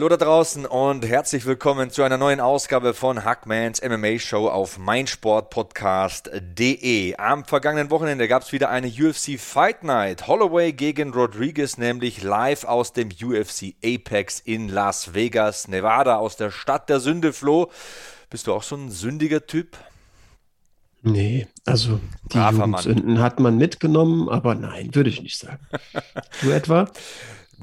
Hallo da draußen und herzlich willkommen zu einer neuen Ausgabe von Hackmans MMA Show auf meinsportpodcast.de. Am vergangenen Wochenende gab es wieder eine UFC Fight Night. Holloway gegen Rodriguez, nämlich live aus dem UFC Apex in Las Vegas, Nevada, aus der Stadt der Sünde. Flo, bist du auch so ein sündiger Typ? Nee, also die Sünden hat man mitgenommen, aber nein, würde ich nicht sagen. du etwa?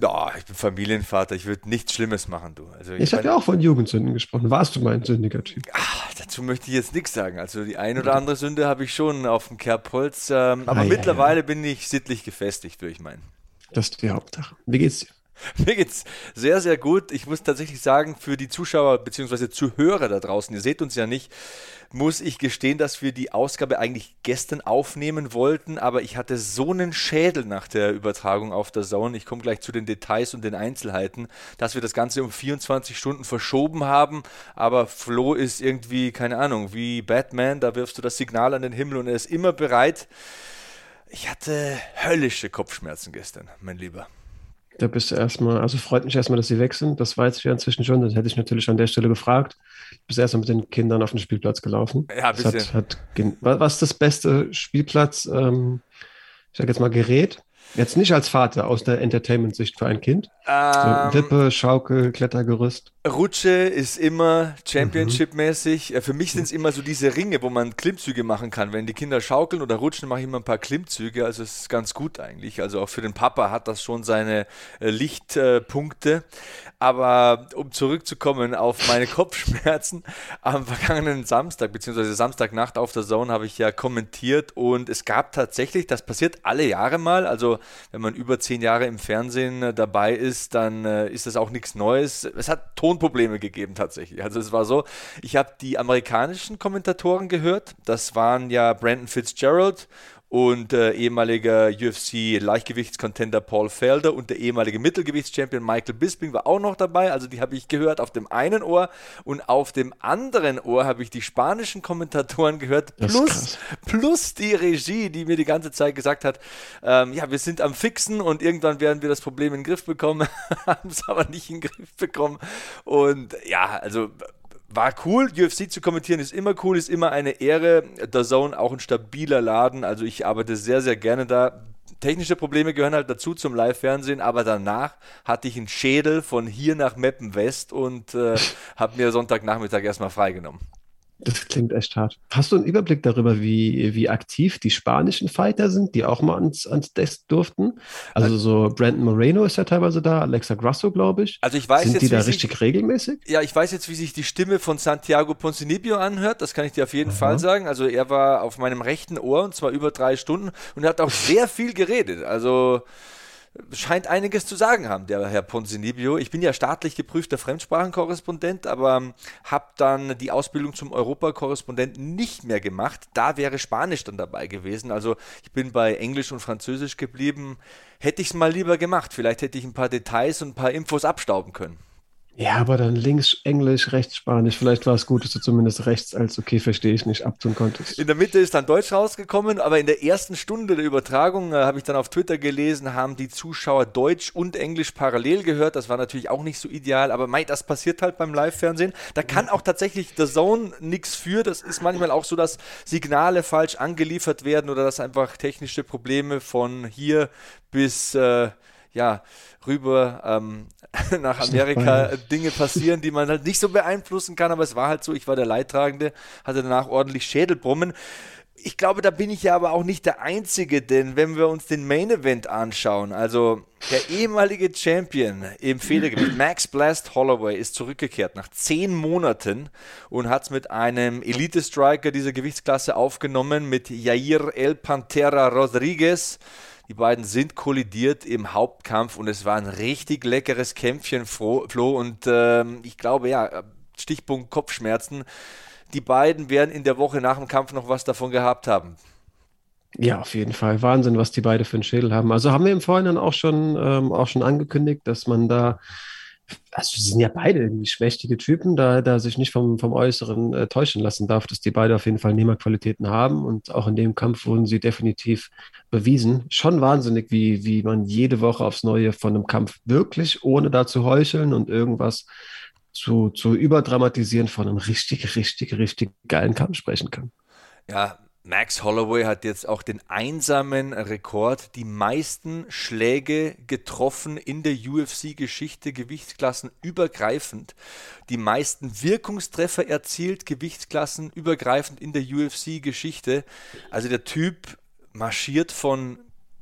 Ja, ich bin Familienvater, ich würde nichts Schlimmes machen, du. Also ich, ich habe ja auch von Jugendsünden gesprochen. Warst du mein sündiger Typ? Ach, dazu möchte ich jetzt nichts sagen. Also die ein oder andere Sünde habe ich schon auf dem Kerbholz. Ähm, aber ah, mittlerweile ja, ja. bin ich sittlich gefestigt, würde ich meinen. Das ist die Hauptsache. Wie geht's dir? Mir geht's sehr, sehr gut. Ich muss tatsächlich sagen, für die Zuschauer bzw. Zuhörer da draußen, ihr seht uns ja nicht, muss ich gestehen, dass wir die Ausgabe eigentlich gestern aufnehmen wollten, aber ich hatte so einen Schädel nach der Übertragung auf der Zone. Ich komme gleich zu den Details und den Einzelheiten, dass wir das Ganze um 24 Stunden verschoben haben. Aber Flo ist irgendwie, keine Ahnung, wie Batman, da wirfst du das Signal an den Himmel und er ist immer bereit. Ich hatte höllische Kopfschmerzen gestern, mein Lieber. Da bist du erstmal, also freut mich erstmal, dass sie weg sind. Das weiß ich ja inzwischen schon. Das hätte ich natürlich an der Stelle gefragt. Du bist erstmal mit den Kindern auf den Spielplatz gelaufen. Ja, bisschen. Hat, hat, was ist das beste Spielplatz, ähm, ich sag jetzt mal Gerät, Jetzt nicht als Vater aus der Entertainment-Sicht für ein Kind. Ähm, so Wippe, Schaukel, Klettergerüst. Rutsche ist immer Championship-mäßig. Mhm. Für mich sind es immer so diese Ringe, wo man Klimmzüge machen kann. Wenn die Kinder schaukeln oder rutschen, mache ich immer ein paar Klimmzüge. Also es ist ganz gut eigentlich. Also auch für den Papa hat das schon seine äh, Lichtpunkte. Aber um zurückzukommen auf meine Kopfschmerzen, am vergangenen Samstag, beziehungsweise Samstagnacht auf der Zone, habe ich ja kommentiert und es gab tatsächlich, das passiert alle Jahre mal, also wenn man über zehn Jahre im Fernsehen äh, dabei ist, dann ist das auch nichts Neues. Es hat Tonprobleme gegeben tatsächlich. Also es war so, ich habe die amerikanischen Kommentatoren gehört, das waren ja Brandon Fitzgerald und äh, ehemaliger UFC-Leichtgewichtscontender Paul Felder und der ehemalige Mittelgewichtschampion Michael Bisping war auch noch dabei. Also die habe ich gehört auf dem einen Ohr und auf dem anderen Ohr habe ich die spanischen Kommentatoren gehört, plus, plus die Regie, die mir die ganze Zeit gesagt hat, ähm, ja, wir sind am Fixen und irgendwann werden wir das Problem in den Griff bekommen, haben es aber nicht in den Griff bekommen. Und ja, also war cool. UFC zu kommentieren ist immer cool, ist immer eine Ehre. Der Zone auch ein stabiler Laden. Also ich arbeite sehr, sehr gerne da. Technische Probleme gehören halt dazu zum Live-Fernsehen, aber danach hatte ich einen Schädel von hier nach Meppen West und äh, habe mir Sonntagnachmittag erstmal freigenommen. Das klingt echt hart. Hast du einen Überblick darüber, wie, wie aktiv die spanischen Fighter sind, die auch mal ans, ans Desk durften? Also so Brandon Moreno ist ja teilweise da, Alexa Grasso, glaube ich. Also ich weiß sind jetzt, die da richtig sich, regelmäßig? Ja, ich weiß jetzt, wie sich die Stimme von Santiago Ponzinibbio anhört. Das kann ich dir auf jeden Aha. Fall sagen. Also er war auf meinem rechten Ohr und zwar über drei Stunden und er hat auch sehr viel geredet. Also scheint einiges zu sagen haben, der Herr Ponzinibio. Ich bin ja staatlich geprüfter Fremdsprachenkorrespondent, aber ähm, habe dann die Ausbildung zum Europakorrespondenten nicht mehr gemacht. Da wäre Spanisch dann dabei gewesen. Also ich bin bei Englisch und Französisch geblieben. Hätte ich es mal lieber gemacht. Vielleicht hätte ich ein paar Details und ein paar Infos abstauben können. Ja, aber dann links Englisch, rechts Spanisch. Vielleicht war es gut, dass du zumindest rechts als okay, verstehe ich nicht, abtun konntest. In der Mitte ist dann Deutsch rausgekommen, aber in der ersten Stunde der Übertragung, äh, habe ich dann auf Twitter gelesen, haben die Zuschauer Deutsch und Englisch parallel gehört. Das war natürlich auch nicht so ideal, aber mei, das passiert halt beim Live-Fernsehen. Da kann auch tatsächlich der Zone nichts für. Das ist manchmal auch so, dass Signale falsch angeliefert werden oder dass einfach technische Probleme von hier bis. Äh, ja, rüber ähm, nach Amerika Dinge passieren, die man halt nicht so beeinflussen kann, aber es war halt so, ich war der Leidtragende, hatte danach ordentlich Schädelbrummen. Ich glaube, da bin ich ja aber auch nicht der Einzige, denn wenn wir uns den Main Event anschauen, also der ehemalige Champion im Federgewicht, Max Blast Holloway, ist zurückgekehrt nach zehn Monaten und hat es mit einem Elite-Striker dieser Gewichtsklasse aufgenommen, mit Jair El Pantera Rodriguez. Die beiden sind kollidiert im Hauptkampf und es war ein richtig leckeres Kämpfchen, Flo. Und ähm, ich glaube, ja, Stichpunkt Kopfschmerzen. Die beiden werden in der Woche nach dem Kampf noch was davon gehabt haben. Ja, auf jeden Fall. Wahnsinn, was die beide für einen Schädel haben. Also haben wir im Vorhinein auch schon, ähm, auch schon angekündigt, dass man da also sie sind ja beide irgendwie schmächtige Typen, da, da sich nicht vom, vom Äußeren äh, täuschen lassen darf, dass die beide auf jeden Fall Nehmerqualitäten haben und auch in dem Kampf wurden sie definitiv bewiesen. Schon wahnsinnig, wie, wie man jede Woche aufs Neue von einem Kampf wirklich, ohne da zu heucheln und irgendwas zu, zu überdramatisieren, von einem richtig, richtig, richtig geilen Kampf sprechen kann. Ja, Max Holloway hat jetzt auch den einsamen Rekord, die meisten Schläge getroffen in der UFC-Geschichte, Gewichtsklassen übergreifend, die meisten Wirkungstreffer erzielt, Gewichtsklassen übergreifend in der UFC-Geschichte. Also der Typ marschiert von,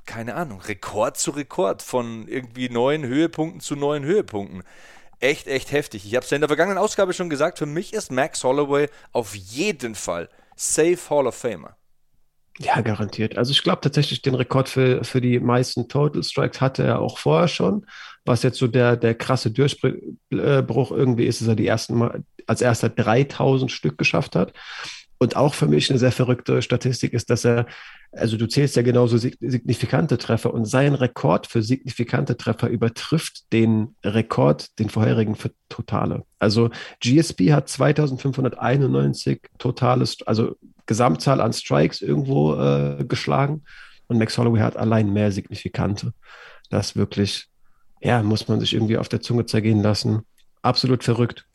keine Ahnung, Rekord zu Rekord, von irgendwie neuen Höhepunkten zu neuen Höhepunkten echt, echt heftig. Ich habe es ja in der vergangenen Ausgabe schon gesagt, für mich ist Max Holloway auf jeden Fall Safe Hall of Famer. Ja, garantiert. Also ich glaube tatsächlich, den Rekord für, für die meisten Total Strikes hatte er auch vorher schon. Was jetzt so der, der krasse Durchbruch irgendwie ist, dass er die ersten Mal als erster 3000 Stück geschafft hat. Und auch für mich eine sehr verrückte Statistik ist, dass er, also du zählst ja genauso signifikante Treffer und sein Rekord für signifikante Treffer übertrifft den Rekord, den vorherigen für Totale. Also GSP hat 2591 Totales, also Gesamtzahl an Strikes irgendwo äh, geschlagen und Max Holloway hat allein mehr signifikante. Das wirklich, ja, muss man sich irgendwie auf der Zunge zergehen lassen. Absolut verrückt.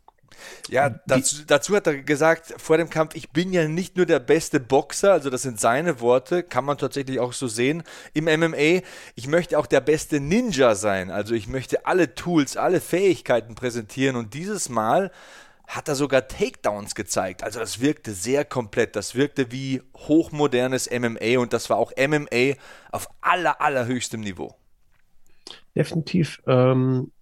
Ja, dazu, dazu, hat er gesagt vor dem Kampf, ich bin ja nicht nur der beste Boxer, also das sind seine Worte, kann man tatsächlich auch so sehen im MMA. Ich möchte auch der beste Ninja sein, also ich möchte alle Tools, alle Fähigkeiten präsentieren und dieses Mal hat er sogar Takedowns gezeigt. Also das wirkte sehr komplett, das wirkte wie hochmodernes MMA und das war auch MMA auf aller, allerhöchstem Niveau. Definitiv. Ähm,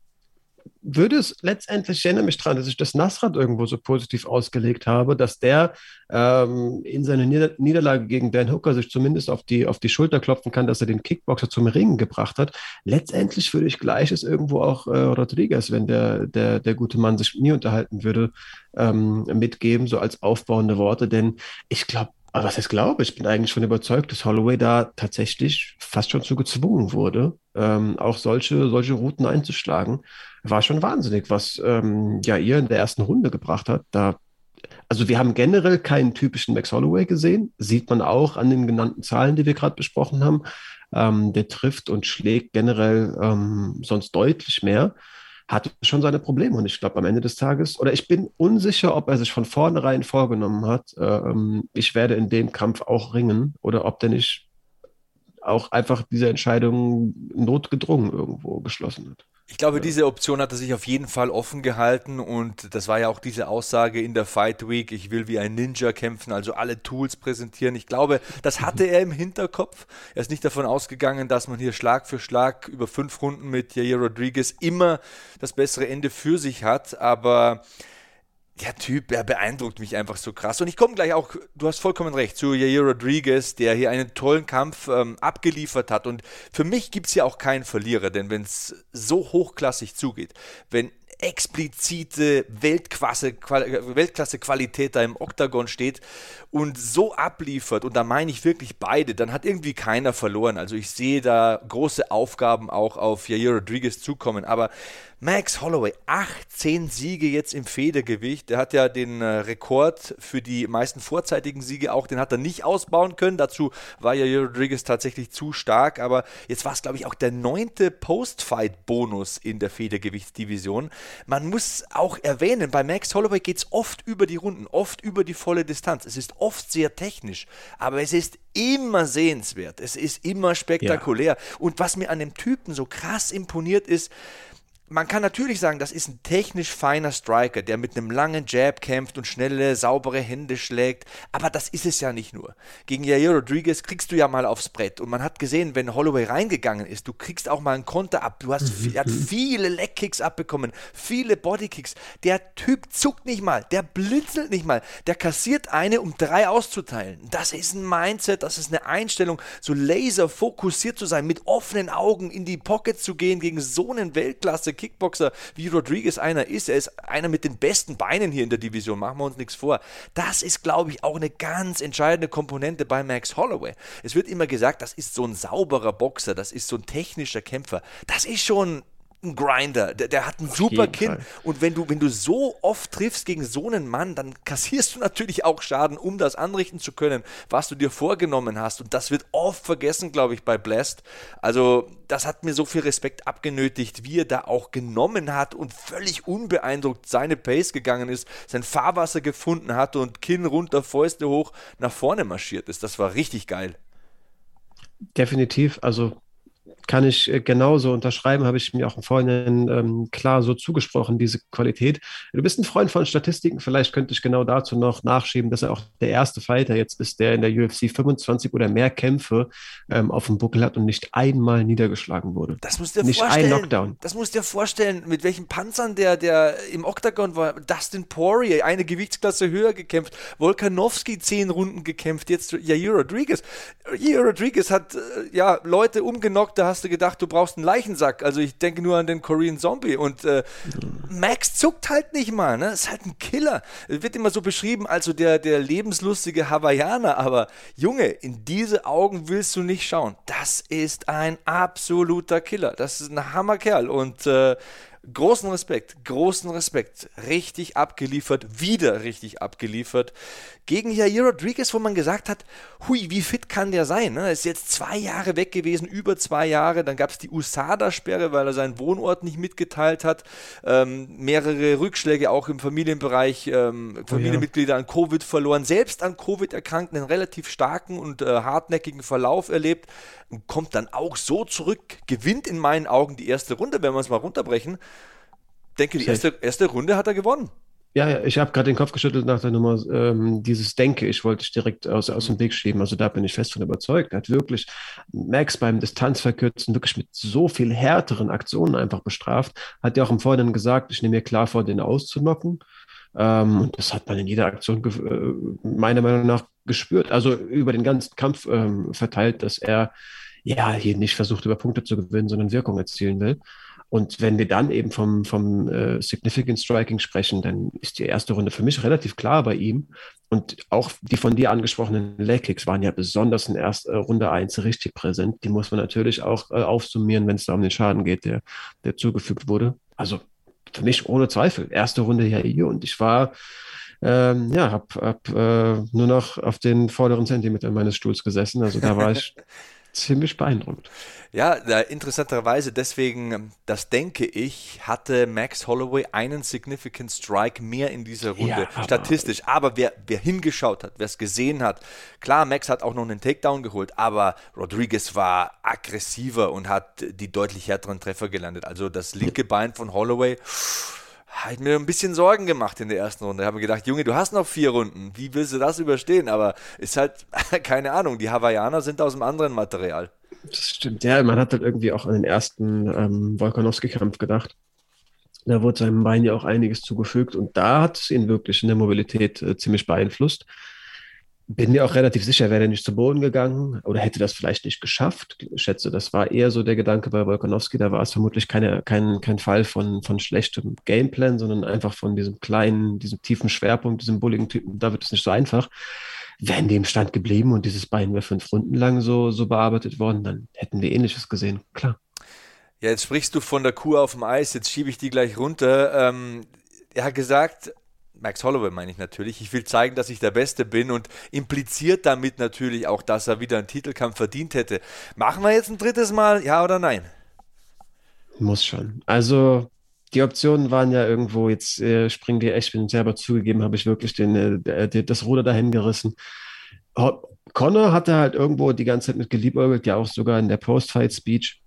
würde es letztendlich, ich erinnere mich daran, dass ich das Nasrat irgendwo so positiv ausgelegt habe, dass der ähm, in seiner Nieder Niederlage gegen Dan Hooker sich zumindest auf die, auf die Schulter klopfen kann, dass er den Kickboxer zum Ringen gebracht hat. Letztendlich würde ich Gleiches irgendwo auch äh, Rodriguez, wenn der, der, der gute Mann sich nie unterhalten würde, ähm, mitgeben, so als aufbauende Worte, denn ich glaube, aber was heißt glaube? Ich bin eigentlich schon überzeugt, dass Holloway da tatsächlich fast schon zu gezwungen wurde, ähm, auch solche, solche Routen einzuschlagen. War schon wahnsinnig, was ähm, ja ihr in der ersten Runde gebracht hat. Da, also wir haben generell keinen typischen Max Holloway gesehen, sieht man auch an den genannten Zahlen, die wir gerade besprochen haben. Ähm, der trifft und schlägt generell ähm, sonst deutlich mehr hat schon seine Probleme. Und ich glaube, am Ende des Tages, oder ich bin unsicher, ob er sich von vornherein vorgenommen hat, äh, ich werde in dem Kampf auch ringen, oder ob der nicht auch einfach diese Entscheidung notgedrungen irgendwo geschlossen hat. Ich glaube, diese Option hat er sich auf jeden Fall offen gehalten und das war ja auch diese Aussage in der Fight Week, ich will wie ein Ninja kämpfen, also alle Tools präsentieren. Ich glaube, das hatte er im Hinterkopf. Er ist nicht davon ausgegangen, dass man hier Schlag für Schlag über fünf Runden mit Jair Rodriguez immer das bessere Ende für sich hat, aber der Typ, er beeindruckt mich einfach so krass. Und ich komme gleich auch, du hast vollkommen recht, zu Jair Rodriguez, der hier einen tollen Kampf ähm, abgeliefert hat. Und für mich gibt es ja auch keinen Verlierer, denn wenn es so hochklassig zugeht, wenn explizite Weltklasse, Weltklasse Qualität da im Oktagon steht und so abliefert, und da meine ich wirklich beide, dann hat irgendwie keiner verloren. Also ich sehe da große Aufgaben auch auf Jair Rodriguez zukommen. Aber Max Holloway, 18 Siege jetzt im Federgewicht. Der hat ja den äh, Rekord für die meisten vorzeitigen Siege auch, den hat er nicht ausbauen können. Dazu war ja Rodriguez tatsächlich zu stark, aber jetzt war es, glaube ich, auch der neunte Post-Fight-Bonus in der Federgewichtsdivision. Man muss auch erwähnen, bei Max Holloway geht es oft über die Runden, oft über die volle Distanz. Es ist oft sehr technisch, aber es ist immer sehenswert. Es ist immer spektakulär. Ja. Und was mir an dem Typen so krass imponiert ist, man kann natürlich sagen, das ist ein technisch feiner Striker, der mit einem langen Jab kämpft und schnelle, saubere Hände schlägt. Aber das ist es ja nicht nur. Gegen Jair Rodriguez kriegst du ja mal aufs Brett. Und man hat gesehen, wenn Holloway reingegangen ist, du kriegst auch mal einen Konter ab. Du hast mhm. er hat viele Leckkicks abbekommen, viele Bodykicks. Der Typ zuckt nicht mal, der blitzelt nicht mal. Der kassiert eine, um drei auszuteilen. Das ist ein Mindset, das ist eine Einstellung, so laser fokussiert zu sein, mit offenen Augen in die Pocket zu gehen gegen so einen Weltklasse Kickboxer wie Rodriguez einer ist, er ist einer mit den besten Beinen hier in der Division, machen wir uns nichts vor. Das ist, glaube ich, auch eine ganz entscheidende Komponente bei Max Holloway. Es wird immer gesagt, das ist so ein sauberer Boxer, das ist so ein technischer Kämpfer. Das ist schon ein Grinder, der, der hat einen Auf super Kinn. Fall. Und wenn du, wenn du so oft triffst gegen so einen Mann, dann kassierst du natürlich auch Schaden, um das anrichten zu können, was du dir vorgenommen hast. Und das wird oft vergessen, glaube ich, bei Blast. Also, das hat mir so viel Respekt abgenötigt, wie er da auch genommen hat und völlig unbeeindruckt seine Pace gegangen ist, sein Fahrwasser gefunden hat und Kinn runter, Fäuste hoch nach vorne marschiert ist. Das war richtig geil. Definitiv. Also kann ich äh, genauso unterschreiben, habe ich mir auch im Vorhinein ähm, klar so zugesprochen, diese Qualität. Du bist ein Freund von Statistiken, vielleicht könnte ich genau dazu noch nachschieben, dass er auch der erste Fighter jetzt ist, der in der UFC 25 oder mehr Kämpfe ähm, auf dem Buckel hat und nicht einmal niedergeschlagen wurde. Das musst du dir nicht vorstellen. Ein Knockdown. Das musst du dir vorstellen, mit welchen Panzern der, der im Octagon war. Dustin Poirier, eine Gewichtsklasse höher gekämpft. Volkanovski zehn Runden gekämpft. Jetzt Jair Rodriguez. Jair Rodriguez hat äh, ja Leute umgenockt, da hast hast du gedacht, du brauchst einen Leichensack. Also ich denke nur an den Korean Zombie und äh, Max zuckt halt nicht mal, ne? Ist halt ein Killer. Wird immer so beschrieben, also der, der lebenslustige Hawaiianer, aber Junge, in diese Augen willst du nicht schauen. Das ist ein absoluter Killer. Das ist ein Hammerkerl und äh, großen Respekt, großen Respekt. Richtig abgeliefert, wieder richtig abgeliefert. Gegen Jair Rodriguez, wo man gesagt hat, hui, wie fit kann der sein? Ne? Er ist jetzt zwei Jahre weg gewesen, über zwei Jahre. Dann gab es die USADA-Sperre, weil er seinen Wohnort nicht mitgeteilt hat. Ähm, mehrere Rückschläge auch im Familienbereich, ähm, Familienmitglieder oh ja. an Covid verloren, selbst an Covid erkrankt, einen relativ starken und äh, hartnäckigen Verlauf erlebt und kommt dann auch so zurück, gewinnt in meinen Augen die erste Runde, wenn wir es mal runterbrechen denke, die erste, erste Runde hat er gewonnen. Ja, ja ich habe gerade den Kopf geschüttelt nach der Nummer, ähm, dieses Denke, ich wollte ich direkt aus, aus dem Weg schieben. Also da bin ich fest von überzeugt. Er hat wirklich Max beim Distanzverkürzen wirklich mit so viel härteren Aktionen einfach bestraft. Hat ja auch im Vorhinein gesagt, ich nehme mir klar vor, den auszunocken. Ähm, und das hat man in jeder Aktion äh, meiner Meinung nach gespürt. Also über den ganzen Kampf ähm, verteilt, dass er ja hier nicht versucht, über Punkte zu gewinnen, sondern Wirkung erzielen will. Und wenn wir dann eben vom, vom äh, Significant Striking sprechen, dann ist die erste Runde für mich relativ klar bei ihm. Und auch die von dir angesprochenen Leg waren ja besonders in erster äh, Runde 1 richtig präsent. Die muss man natürlich auch äh, aufsummieren, wenn es da um den Schaden geht, der, der zugefügt wurde. Also für mich ohne Zweifel. Erste Runde ja hier und ich war, ähm, ja, hab, hab äh, nur noch auf den vorderen Zentimeter meines Stuhls gesessen. Also da war ich ziemlich beeindruckt. Ja, interessanterweise deswegen, das denke ich, hatte Max Holloway einen Significant Strike mehr in dieser Runde, ja, aber statistisch. Aber wer, wer hingeschaut hat, wer es gesehen hat, klar, Max hat auch noch einen Takedown geholt, aber Rodriguez war aggressiver und hat die deutlich härteren Treffer gelandet. Also das linke Bein von Holloway hat mir ein bisschen Sorgen gemacht in der ersten Runde. Ich habe mir gedacht, Junge, du hast noch vier Runden. Wie willst du das überstehen? Aber ist halt, keine Ahnung, die Hawaiianer sind aus einem anderen Material. Das stimmt, ja. Man hat halt irgendwie auch an den ersten ähm, Volkanowski-Kampf gedacht. Da wurde seinem Bein ja auch einiges zugefügt und da hat es ihn wirklich in der Mobilität äh, ziemlich beeinflusst. Bin mir auch relativ sicher, wäre er nicht zu Boden gegangen oder hätte das vielleicht nicht geschafft. Ich schätze, das war eher so der Gedanke bei Volkanowski. Da war es vermutlich keine, kein, kein Fall von, von schlechtem Gameplan, sondern einfach von diesem kleinen, diesem tiefen Schwerpunkt, diesem bulligen Typen. Da wird es nicht so einfach. Wären die im Stand geblieben und dieses Bein wäre fünf Runden lang so, so bearbeitet worden, dann hätten wir ähnliches gesehen. Klar. Ja, jetzt sprichst du von der Kuh auf dem Eis, jetzt schiebe ich die gleich runter. Ähm, er hat gesagt, Max Holloway meine ich natürlich, ich will zeigen, dass ich der Beste bin und impliziert damit natürlich auch, dass er wieder einen Titelkampf verdient hätte. Machen wir jetzt ein drittes Mal, ja oder nein? Muss schon. Also die Optionen waren ja irgendwo, jetzt äh, springen die echt, bin selber zugegeben, habe ich wirklich den, äh, das Ruder dahin gerissen. Connor hatte halt irgendwo die ganze Zeit mit geliebäugelt, ja auch sogar in der Post-Fight-Speech.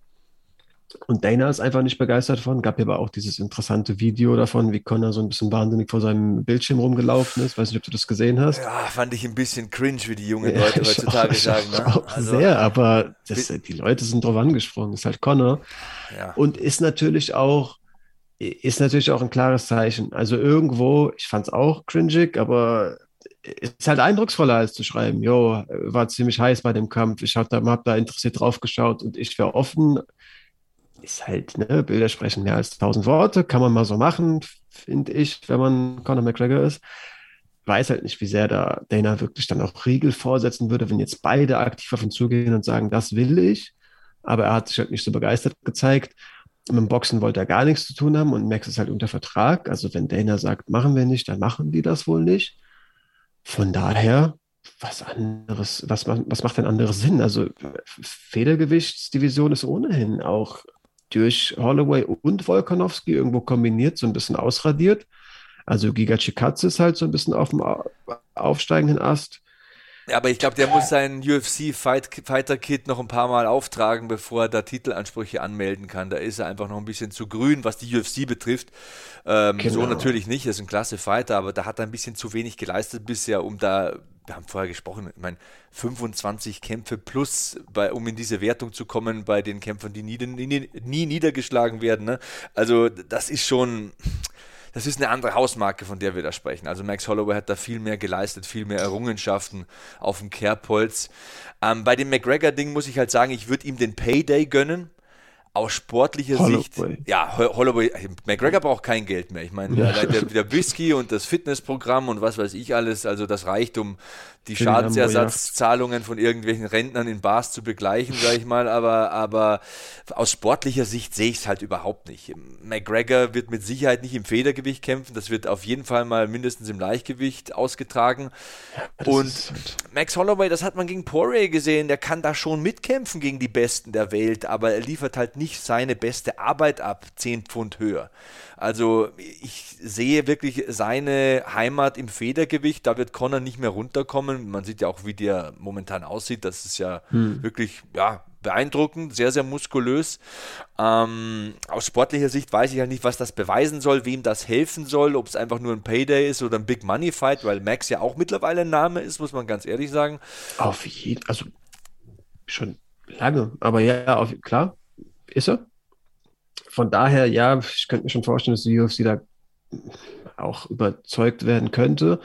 Und Dana ist einfach nicht begeistert von. Gab ja aber auch dieses interessante Video davon, wie Connor so ein bisschen wahnsinnig vor seinem Bildschirm rumgelaufen ist. Weiß nicht, ob du das gesehen hast. Ja, fand ich ein bisschen cringe, wie die jungen Leute ja, heutzutage auch, sagen. Ne? Auch also, sehr, aber das, die Leute sind drauf angesprungen. Ist halt Connor. Ja. Und ist natürlich auch, ist natürlich auch ein klares Zeichen. Also irgendwo, ich fand es auch cringig, aber ist halt eindrucksvoller als zu schreiben, jo, war ziemlich heiß bei dem Kampf, ich habe da, hab da interessiert drauf geschaut und ich wäre offen ist halt, ne, Bilder sprechen mehr als tausend Worte, kann man mal so machen, finde ich, wenn man Conor McGregor ist. Weiß halt nicht, wie sehr da Dana wirklich dann auch Riegel vorsetzen würde, wenn jetzt beide aktiv auf ihn zugehen und sagen, das will ich. Aber er hat sich halt nicht so begeistert gezeigt. Mit dem Boxen wollte er gar nichts zu tun haben und Max ist halt unter Vertrag. Also wenn Dana sagt, machen wir nicht, dann machen die das wohl nicht. Von daher, was anderes, was, was macht denn anderes Sinn? Also Federgewichtsdivision ist ohnehin auch durch Holloway und Volkanovski irgendwo kombiniert, so ein bisschen ausradiert. Also Giga Chikadze ist halt so ein bisschen auf dem aufsteigenden Ast. Ja, aber ich glaube, der muss seinen UFC Fight, Fighter Kit noch ein paar Mal auftragen, bevor er da Titelansprüche anmelden kann. Da ist er einfach noch ein bisschen zu grün, was die UFC betrifft. Ähm, genau. So natürlich nicht, er ist ein klasse Fighter, aber da hat er ein bisschen zu wenig geleistet bisher, um da, wir haben vorher gesprochen, ich meine, 25 Kämpfe plus, bei, um in diese Wertung zu kommen bei den Kämpfern, die nie, nie, nie niedergeschlagen werden. Ne? Also das ist schon das ist eine andere Hausmarke, von der wir da sprechen. Also Max Holloway hat da viel mehr geleistet, viel mehr Errungenschaften auf dem Kerbholz. Ähm, bei dem McGregor-Ding muss ich halt sagen, ich würde ihm den Payday gönnen aus sportlicher Holloway. Sicht, ja, Holloway, McGregor braucht kein Geld mehr. Ich meine, ja. der, der, Whisky und das Fitnessprogramm und was weiß ich alles, also das reicht, um die Schadensersatzzahlungen von irgendwelchen Rentnern in Bars zu begleichen, sage ich mal. Aber, aber aus sportlicher Sicht sehe ich es halt überhaupt nicht. McGregor wird mit Sicherheit nicht im Federgewicht kämpfen. Das wird auf jeden Fall mal mindestens im Leichtgewicht ausgetragen. Ja, und halt Max Holloway, das hat man gegen Poirier gesehen, der kann da schon mitkämpfen gegen die Besten der Welt, aber er liefert halt nicht seine beste Arbeit ab, 10 Pfund höher. Also ich sehe wirklich seine Heimat im Federgewicht. Da wird Connor nicht mehr runterkommen. Man sieht ja auch, wie der momentan aussieht. Das ist ja hm. wirklich ja, beeindruckend, sehr, sehr muskulös. Ähm, aus sportlicher Sicht weiß ich ja halt nicht, was das beweisen soll, wem das helfen soll, ob es einfach nur ein Payday ist oder ein Big Money Fight, weil Max ja auch mittlerweile ein Name ist, muss man ganz ehrlich sagen. Auf jeden, also schon lange, aber ja, auf, klar, ist er von daher, ja, ich könnte mir schon vorstellen, dass die UFC da auch überzeugt werden könnte.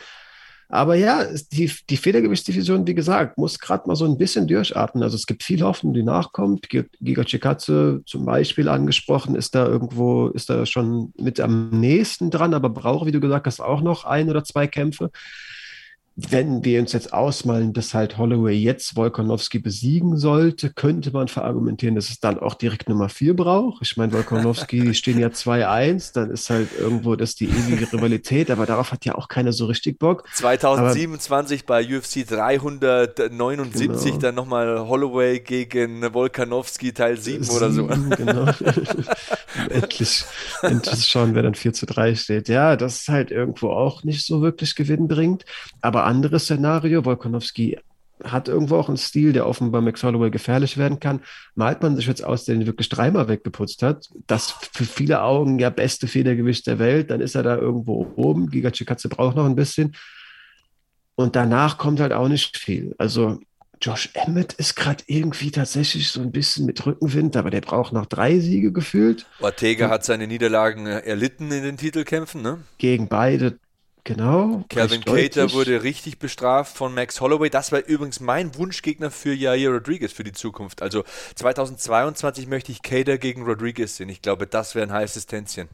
Aber ja, die, die Federgewichtsdivision, wie gesagt, muss gerade mal so ein bisschen durchatmen. Also es gibt viel Hoffnung, die nachkommt. Giga Chikatze zum Beispiel angesprochen, ist da irgendwo, ist da schon mit am nächsten dran, aber braucht, wie du gesagt hast, auch noch ein oder zwei Kämpfe wenn wir uns jetzt ausmalen, dass halt Holloway jetzt Volkanovski besiegen sollte, könnte man verargumentieren, dass es dann auch direkt Nummer 4 braucht. Ich meine, Volkanovski stehen ja 2-1, dann ist halt irgendwo das die ewige Rivalität, aber darauf hat ja auch keiner so richtig Bock. 2027 aber, bei UFC 379 genau. dann nochmal Holloway gegen Volkanovski Teil 7, 7 oder so. Genau. endlich, endlich schauen, wer dann 4 zu 3 steht. Ja, das ist halt irgendwo auch nicht so wirklich Gewinn bringt, aber anderes Szenario. Volkanovski hat irgendwo auch einen Stil, der offenbar Max Holloway gefährlich werden kann. Malt man sich jetzt aus, der ihn wirklich dreimal weggeputzt hat, das für viele Augen ja beste Federgewicht der Welt, dann ist er da irgendwo oben. Giga Chikatze braucht noch ein bisschen. Und danach kommt halt auch nicht viel. Also Josh Emmett ist gerade irgendwie tatsächlich so ein bisschen mit Rückenwind, aber der braucht noch drei Siege gefühlt. Ortega hat seine Niederlagen erlitten in den Titelkämpfen, ne? Gegen beide Genau. Calvin Cater wurde richtig bestraft von Max Holloway. Das war übrigens mein Wunschgegner für Jair Rodriguez für die Zukunft. Also 2022 möchte ich Cater gegen Rodriguez sehen. Ich glaube, das wäre ein heißes Tänzchen.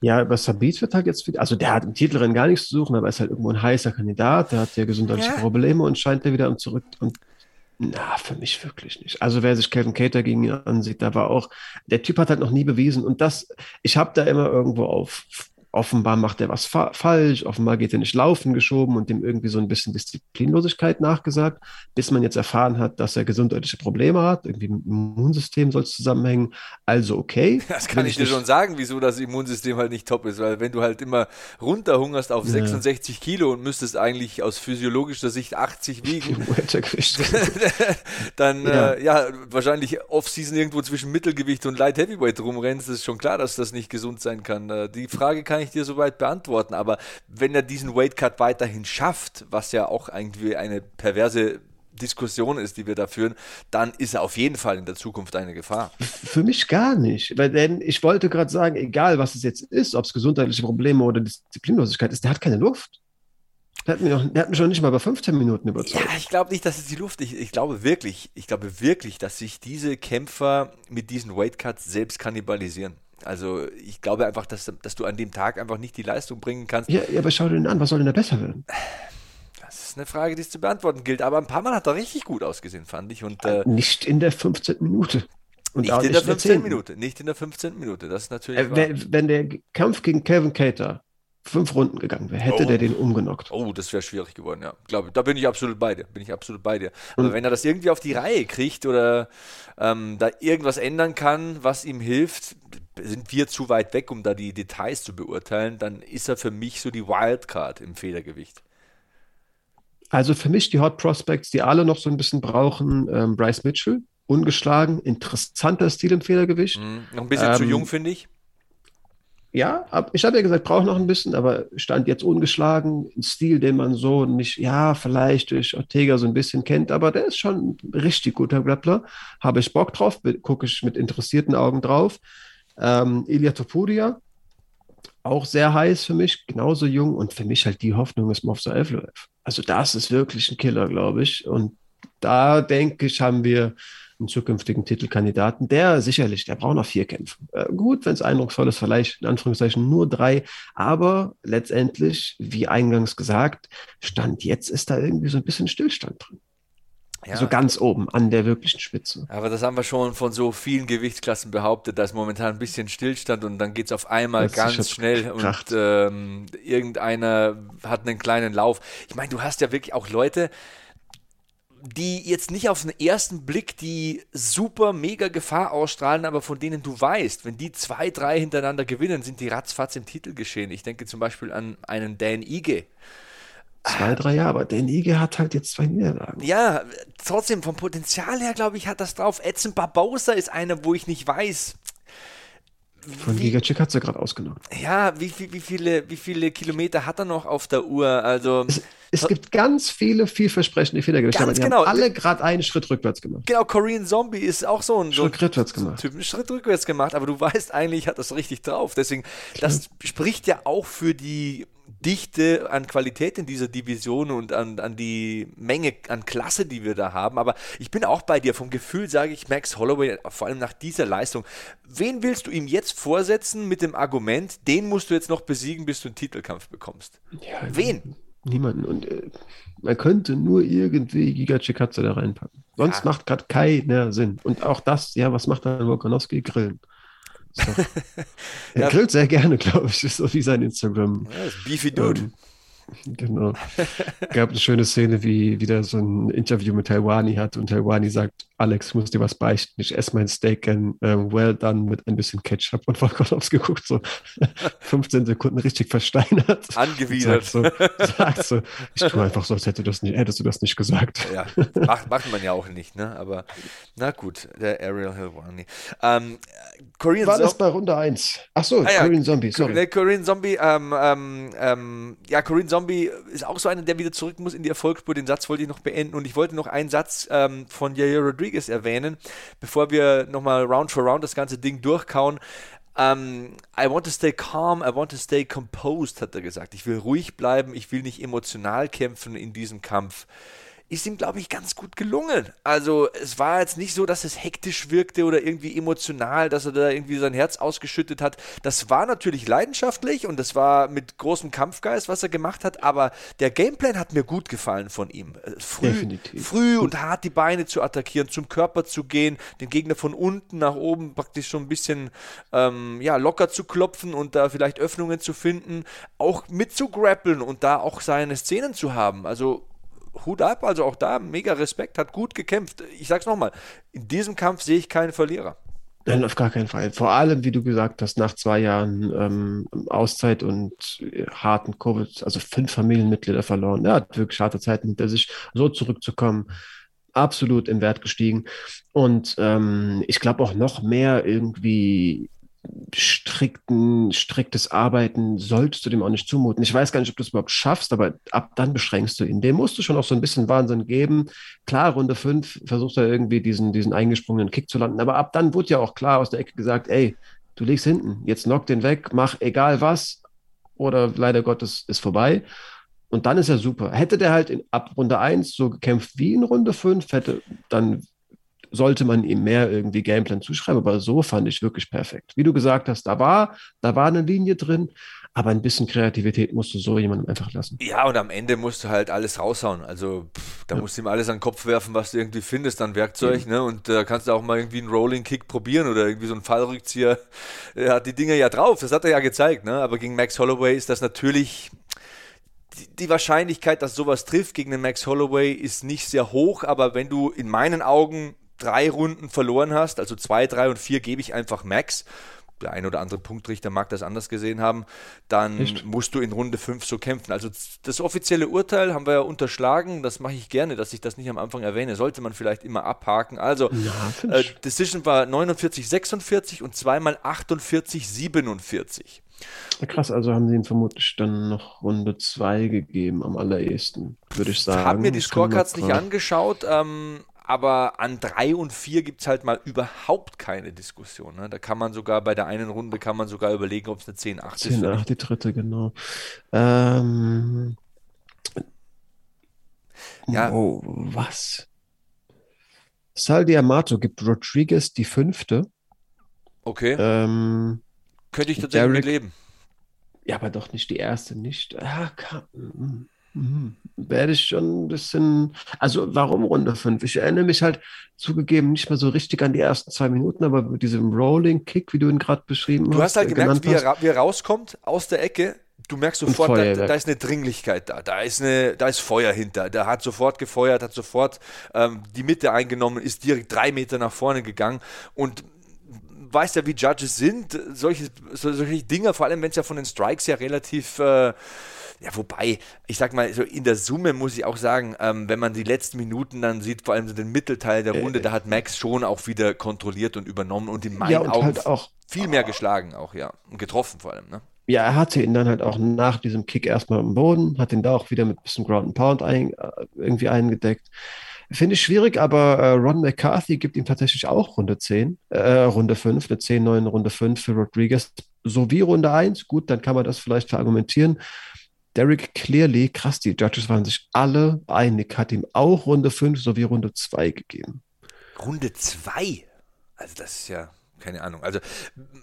Ja, aber Sabit wird halt jetzt, also der hat im Titelrennen gar nichts zu suchen, aber ist halt irgendwo ein heißer Kandidat. Der hat ja gesundheitliche ja. Probleme und scheint da wieder am zurück und na, für mich wirklich nicht. Also wer sich Kevin Cater gegen ihn ansieht, da war auch, der Typ hat halt noch nie bewiesen und das, ich habe da immer irgendwo auf offenbar macht er was fa falsch, offenbar geht er nicht laufen geschoben und dem irgendwie so ein bisschen Disziplinlosigkeit nachgesagt, bis man jetzt erfahren hat, dass er gesundheitliche Probleme hat, irgendwie mit dem Immunsystem soll es zusammenhängen. Also okay. Das kann ich, ich dir schon sagen, wieso das Immunsystem halt nicht top ist, weil wenn du halt immer runterhungerst auf ja. 66 Kilo und müsstest eigentlich aus physiologischer Sicht 80 wiegen, dann ja. Äh, ja, wahrscheinlich Off-Season irgendwo zwischen Mittelgewicht und Light Heavyweight rumrennst, ist schon klar, dass das nicht gesund sein kann. Äh, die Frage kann ich ich dir soweit beantworten. Aber wenn er diesen Weightcut weiterhin schafft, was ja auch irgendwie eine perverse Diskussion ist, die wir da führen, dann ist er auf jeden Fall in der Zukunft eine Gefahr. Für mich gar nicht, weil denn ich wollte gerade sagen, egal was es jetzt ist, ob es gesundheitliche Probleme oder Disziplinlosigkeit ist, der hat keine Luft. Der hat, mich noch, der hat mich schon nicht mal bei 15 Minuten überzeugt. Ja, ich glaube nicht, dass es die Luft. Ich, ich glaube wirklich, ich glaube wirklich, dass sich diese Kämpfer mit diesen Weightcuts selbst kannibalisieren. Also ich glaube einfach, dass, dass du an dem Tag einfach nicht die Leistung bringen kannst. Ja, aber schau dir den an, was soll denn da besser werden? Das ist eine Frage, die es zu beantworten gilt. Aber ein paar Mal hat er richtig gut ausgesehen, fand ich. Und, äh, nicht in der 15. Minute. Und nicht in der 15. Minute. Nicht in der 15. Minute. Das ist natürlich. Äh, wenn, wenn der Kampf gegen Kevin Cater fünf Runden gegangen wäre, hätte oh. der den umgenockt. Oh, das wäre schwierig geworden, ja. Glaube, da bin ich absolut bei dir. Bin ich absolut bei dir. Aber wenn er das irgendwie auf die Reihe kriegt oder ähm, da irgendwas ändern kann, was ihm hilft, sind wir zu weit weg, um da die Details zu beurteilen, dann ist er für mich so die Wildcard im Federgewicht. Also für mich die Hot Prospects, die alle noch so ein bisschen brauchen, ähm, Bryce Mitchell, ungeschlagen, interessanter Stil im Federgewicht. Mm, noch ein bisschen ähm, zu jung, finde ich ja, ich habe ja gesagt, braucht noch ein bisschen, aber stand jetzt ungeschlagen. Ein Stil, den man so nicht, ja, vielleicht durch Ortega so ein bisschen kennt, aber der ist schon ein richtig guter Grappler. Habe ich Bock drauf, gucke ich mit interessierten Augen drauf. Ähm, Ilya Topuria, auch sehr heiß für mich, genauso jung und für mich halt die Hoffnung ist Movsa Evloev. Also das ist wirklich ein Killer, glaube ich. Und da denke ich, haben wir einen zukünftigen Titelkandidaten, der sicherlich, der braucht noch vier Kämpfe. Äh, gut, wenn es eindrucksvoll ist, vielleicht in Anführungszeichen nur drei, aber letztendlich, wie eingangs gesagt, Stand jetzt ist da irgendwie so ein bisschen Stillstand drin. Ja. So ganz oben an der wirklichen Spitze. Aber das haben wir schon von so vielen Gewichtsklassen behauptet, da ist momentan ein bisschen Stillstand und dann geht es auf einmal das ganz schnell gekracht. und ähm, irgendeiner hat einen kleinen Lauf. Ich meine, du hast ja wirklich auch Leute, die jetzt nicht auf den ersten Blick die super mega Gefahr ausstrahlen, aber von denen du weißt, wenn die zwei, drei hintereinander gewinnen, sind die ratzfatz im Titel geschehen. Ich denke zum Beispiel an einen Dan Ige. Zwei, drei Jahre, aber Dan Ige hat halt jetzt zwei Niederlagen. Ja, trotzdem vom Potenzial her, glaube ich, hat das drauf. Edson Barbosa ist einer, wo ich nicht weiß, von Giga Chick hat sie gerade ausgenommen. Ja, wie, wie, wie, viele, wie viele Kilometer hat er noch auf der Uhr? Also, es, es gibt ganz viele vielversprechende Fehlergewichte, aber die genau. haben alle gerade einen Schritt rückwärts gemacht. Genau, Korean Zombie ist auch so ein Schritt so, rückwärts gemacht. So einen Schritt rückwärts gemacht, aber du weißt eigentlich, hat das richtig drauf. Deswegen, das spricht ja auch für die Dichte an Qualität in dieser Division und an, an die Menge an Klasse, die wir da haben. Aber ich bin auch bei dir. Vom Gefühl sage ich Max Holloway, vor allem nach dieser Leistung. Wen willst du ihm jetzt vorsetzen mit dem Argument, den musst du jetzt noch besiegen, bis du einen Titelkampf bekommst? Ja, Wen? Niemanden. Und äh, man könnte nur irgendwie Giga Chikatze da reinpacken. Sonst ja. macht gerade keiner Sinn. Und auch das, ja, was macht dann Volkanowski? Grillen. So. er ja. grillt sehr gerne, glaube ich, so wie sein Instagram. Ja, Beefy Dude. Ähm, Genau. Gab eine schöne Szene, wie wieder so ein Interview mit Helwani hat und Helwani sagt, Alex, ich muss dir was beichten. Ich esse mein Steak and uh, well done mit ein bisschen Ketchup und Volkovs geguckt, so 15 Sekunden richtig versteinert. Angewidert. Sagt so, sagt so, ich tue einfach so, als hätte das nicht, hättest du das nicht gesagt. Ja, macht, macht man ja auch nicht, ne? Aber na gut, der Ariel Helwani. Ähm, Korean War das bei Runde 1? Ach so, ah, ja, Korean Zombie, sorry. Korean Zombie, ähm, ähm, ähm, ja, Korean Zombie ist auch so einer, der wieder zurück muss in die Erfolgsspur. Den Satz wollte ich noch beenden und ich wollte noch einen Satz ähm, von Jair Rodriguez erwähnen, bevor wir nochmal Round for Round das ganze Ding durchkauen. Um, ähm, I want to stay calm, I want to stay composed, hat er gesagt. Ich will ruhig bleiben, ich will nicht emotional kämpfen in diesem Kampf ist ihm, glaube ich, ganz gut gelungen. Also es war jetzt nicht so, dass es hektisch wirkte oder irgendwie emotional, dass er da irgendwie sein Herz ausgeschüttet hat. Das war natürlich leidenschaftlich und das war mit großem Kampfgeist, was er gemacht hat, aber der Gameplan hat mir gut gefallen von ihm. Äh, früh, Definitiv. früh und hart die Beine zu attackieren, zum Körper zu gehen, den Gegner von unten nach oben praktisch so ein bisschen ähm, ja, locker zu klopfen und da vielleicht Öffnungen zu finden, auch mit zu grappeln und da auch seine Szenen zu haben. Also Hut ab, also auch da mega Respekt, hat gut gekämpft. Ich sag's nochmal, in diesem Kampf sehe ich keinen Verlierer. Nein, auf gar keinen Fall. Vor allem, wie du gesagt hast, nach zwei Jahren ähm, Auszeit und äh, harten Covid, also fünf Familienmitglieder verloren. Er hat wirklich harte Zeiten hinter sich, so zurückzukommen. Absolut im Wert gestiegen. Und ähm, ich glaube auch noch mehr irgendwie strikten, striktes Arbeiten solltest du dem auch nicht zumuten. Ich weiß gar nicht, ob du es überhaupt schaffst, aber ab dann beschränkst du ihn. Dem musst du schon auch so ein bisschen Wahnsinn geben. Klar, Runde 5 versucht er irgendwie diesen, diesen eingesprungenen Kick zu landen, aber ab dann wurde ja auch klar aus der Ecke gesagt, ey, du legst hinten, jetzt knock den weg, mach egal was oder leider Gottes ist vorbei. Und dann ist er super. Hätte der halt in, ab Runde 1 so gekämpft wie in Runde 5, hätte, dann sollte man ihm mehr irgendwie Gameplan zuschreiben. Aber so fand ich wirklich perfekt. Wie du gesagt hast, da war, da war eine Linie drin, aber ein bisschen Kreativität musst du so jemandem einfach lassen. Ja, und am Ende musst du halt alles raushauen. Also pff, da ja. musst du ihm alles an den Kopf werfen, was du irgendwie findest an Werkzeug. Ja. Ne? Und da äh, kannst du auch mal irgendwie einen Rolling Kick probieren oder irgendwie so einen Fallrückzieher. Er hat die Dinger ja drauf, das hat er ja gezeigt. Ne? Aber gegen Max Holloway ist das natürlich die Wahrscheinlichkeit, dass sowas trifft gegen den Max Holloway ist nicht sehr hoch, aber wenn du in meinen Augen drei Runden verloren hast, also zwei, drei und vier gebe ich einfach Max, der ein oder andere Punktrichter mag das anders gesehen haben, dann Echt? musst du in Runde 5 so kämpfen. Also das offizielle Urteil haben wir ja unterschlagen, das mache ich gerne, dass ich das nicht am Anfang erwähne, sollte man vielleicht immer abhaken. Also ja, äh, Decision war 49, 46 und zweimal 48, 47. Krass, also haben sie ihn vermutlich dann noch Runde 2 gegeben, am allerersten, würde ich sagen. Ich habe mir die Scorecards nicht angeschaut, ähm, aber an drei und vier gibt es halt mal überhaupt keine Diskussion. Ne? Da kann man sogar bei der einen Runde kann man sogar überlegen, ob es eine 10-8 ist. 10-8, die dritte, genau. Ähm, ja. Oh, was? Sal Diamato gibt Rodriguez die fünfte. Okay. Ähm, Könnte ich tatsächlich Derek, leben. Ja, aber doch nicht die erste, nicht. Ah, kann, mm. Mhm. Werde ich schon ein bisschen, also warum Runde 5? Ich erinnere mich halt zugegeben nicht mehr so richtig an die ersten zwei Minuten, aber mit diesem Rolling Kick, wie du ihn gerade beschrieben hast. Du hast halt äh, gemerkt, wie er, wie er, rauskommt aus der Ecke. Du merkst sofort, da, da, ist eine Dringlichkeit da, da ist, eine, da ist Feuer hinter. Der hat sofort gefeuert, hat sofort ähm, die Mitte eingenommen, ist direkt drei Meter nach vorne gegangen und weißt ja, wie Judges sind, solche, solche Dinge, vor allem wenn es ja von den Strikes ja relativ äh, ja, wobei, ich sag mal, so in der Summe muss ich auch sagen, ähm, wenn man die letzten Minuten dann sieht, vor allem so den Mittelteil der Runde, äh, da hat Max schon auch wieder kontrolliert und übernommen und in meinen ja, und Augen halt auch, viel mehr geschlagen auch, ja. Und getroffen vor allem, ne? Ja, er hatte ihn dann halt auch nach diesem Kick erstmal am Boden, hat ihn da auch wieder mit ein bisschen Ground and Pound ein, äh, irgendwie eingedeckt. Finde ich schwierig, aber äh, Ron McCarthy gibt ihm tatsächlich auch Runde 10, äh, Runde 5, eine 10, 9, Runde 5 für Rodriguez, sowie Runde 1. Gut, dann kann man das vielleicht verargumentieren. Derek Clearly, krass, die Judges waren sich alle einig, hat ihm auch Runde 5 sowie Runde 2 gegeben. Runde 2? Also das ist ja, keine Ahnung. Also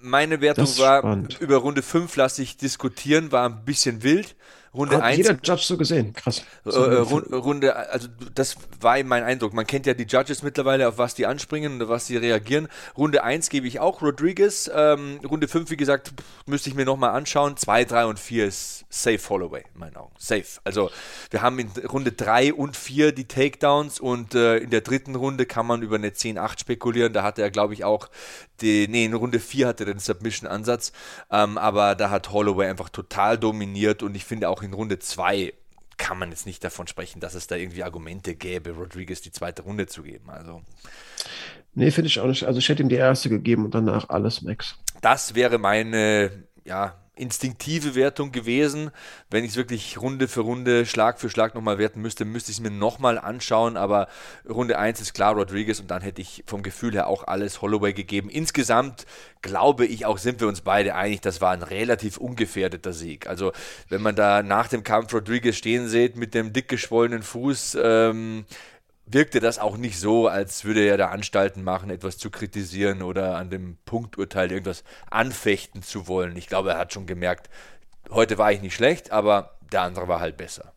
meine Wertung war, spannend. über Runde 5 lasse ich diskutieren, war ein bisschen wild. Runde 1. Jeder Judge so gesehen, krass. Äh, äh Runde, also das war mein Eindruck. Man kennt ja die Judges mittlerweile, auf was die anspringen und auf was sie reagieren. Runde 1 gebe ich auch Rodriguez. Ähm, Runde 5, wie gesagt, müsste ich mir nochmal anschauen. 2, 3 und 4 ist safe Holloway, in meinen Augen. Safe. Also wir haben in Runde 3 und 4 die Takedowns und äh, in der dritten Runde kann man über eine 10-8 spekulieren. Da hatte er, glaube ich, auch die, nee, in Runde 4 hatte er den Submission-Ansatz. Ähm, aber da hat Holloway einfach total dominiert und ich finde auch in Runde 2 kann man jetzt nicht davon sprechen, dass es da irgendwie Argumente gäbe, Rodriguez die zweite Runde zu geben. Also. Nee, finde ich auch nicht. Also ich hätte ihm die erste gegeben und danach alles Max. Das wäre meine, ja, instinktive Wertung gewesen. Wenn ich es wirklich Runde für Runde, Schlag für Schlag nochmal werten müsste, müsste ich es mir nochmal anschauen. Aber Runde 1 ist klar Rodriguez und dann hätte ich vom Gefühl her auch alles Holloway gegeben. Insgesamt glaube ich auch, sind wir uns beide einig, das war ein relativ ungefährdeter Sieg. Also wenn man da nach dem Kampf Rodriguez stehen sieht mit dem dick geschwollenen Fuß, ähm, wirkte das auch nicht so, als würde er da Anstalten machen, etwas zu kritisieren oder an dem Punkturteil irgendwas anfechten zu wollen. Ich glaube, er hat schon gemerkt, heute war ich nicht schlecht, aber der andere war halt besser.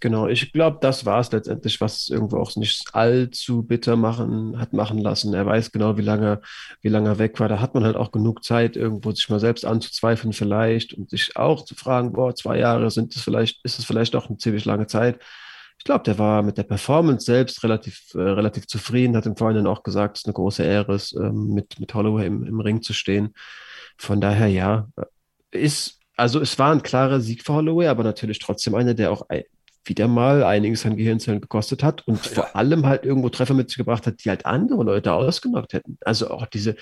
Genau, ich glaube, das war es letztendlich, was irgendwo auch nicht allzu bitter machen hat machen lassen. Er weiß genau, wie lange, wie lange er weg war. Da hat man halt auch genug Zeit, irgendwo sich mal selbst anzuzweifeln vielleicht und sich auch zu fragen, boah, zwei Jahre sind es vielleicht, ist es vielleicht doch eine ziemlich lange Zeit ich glaube, der war mit der Performance selbst relativ, äh, relativ zufrieden, hat im Vorhinein auch gesagt, es ist eine große Ehre, ist, ähm, mit, mit Holloway im, im Ring zu stehen. Von daher, ja, ist, also es war ein klarer Sieg für Holloway, aber natürlich trotzdem einer, der auch wieder mal einiges an Gehirnzellen gekostet hat und ja. vor allem halt irgendwo Treffer mit sich gebracht hat, die halt andere Leute ausgenockt hätten. Also auch diese,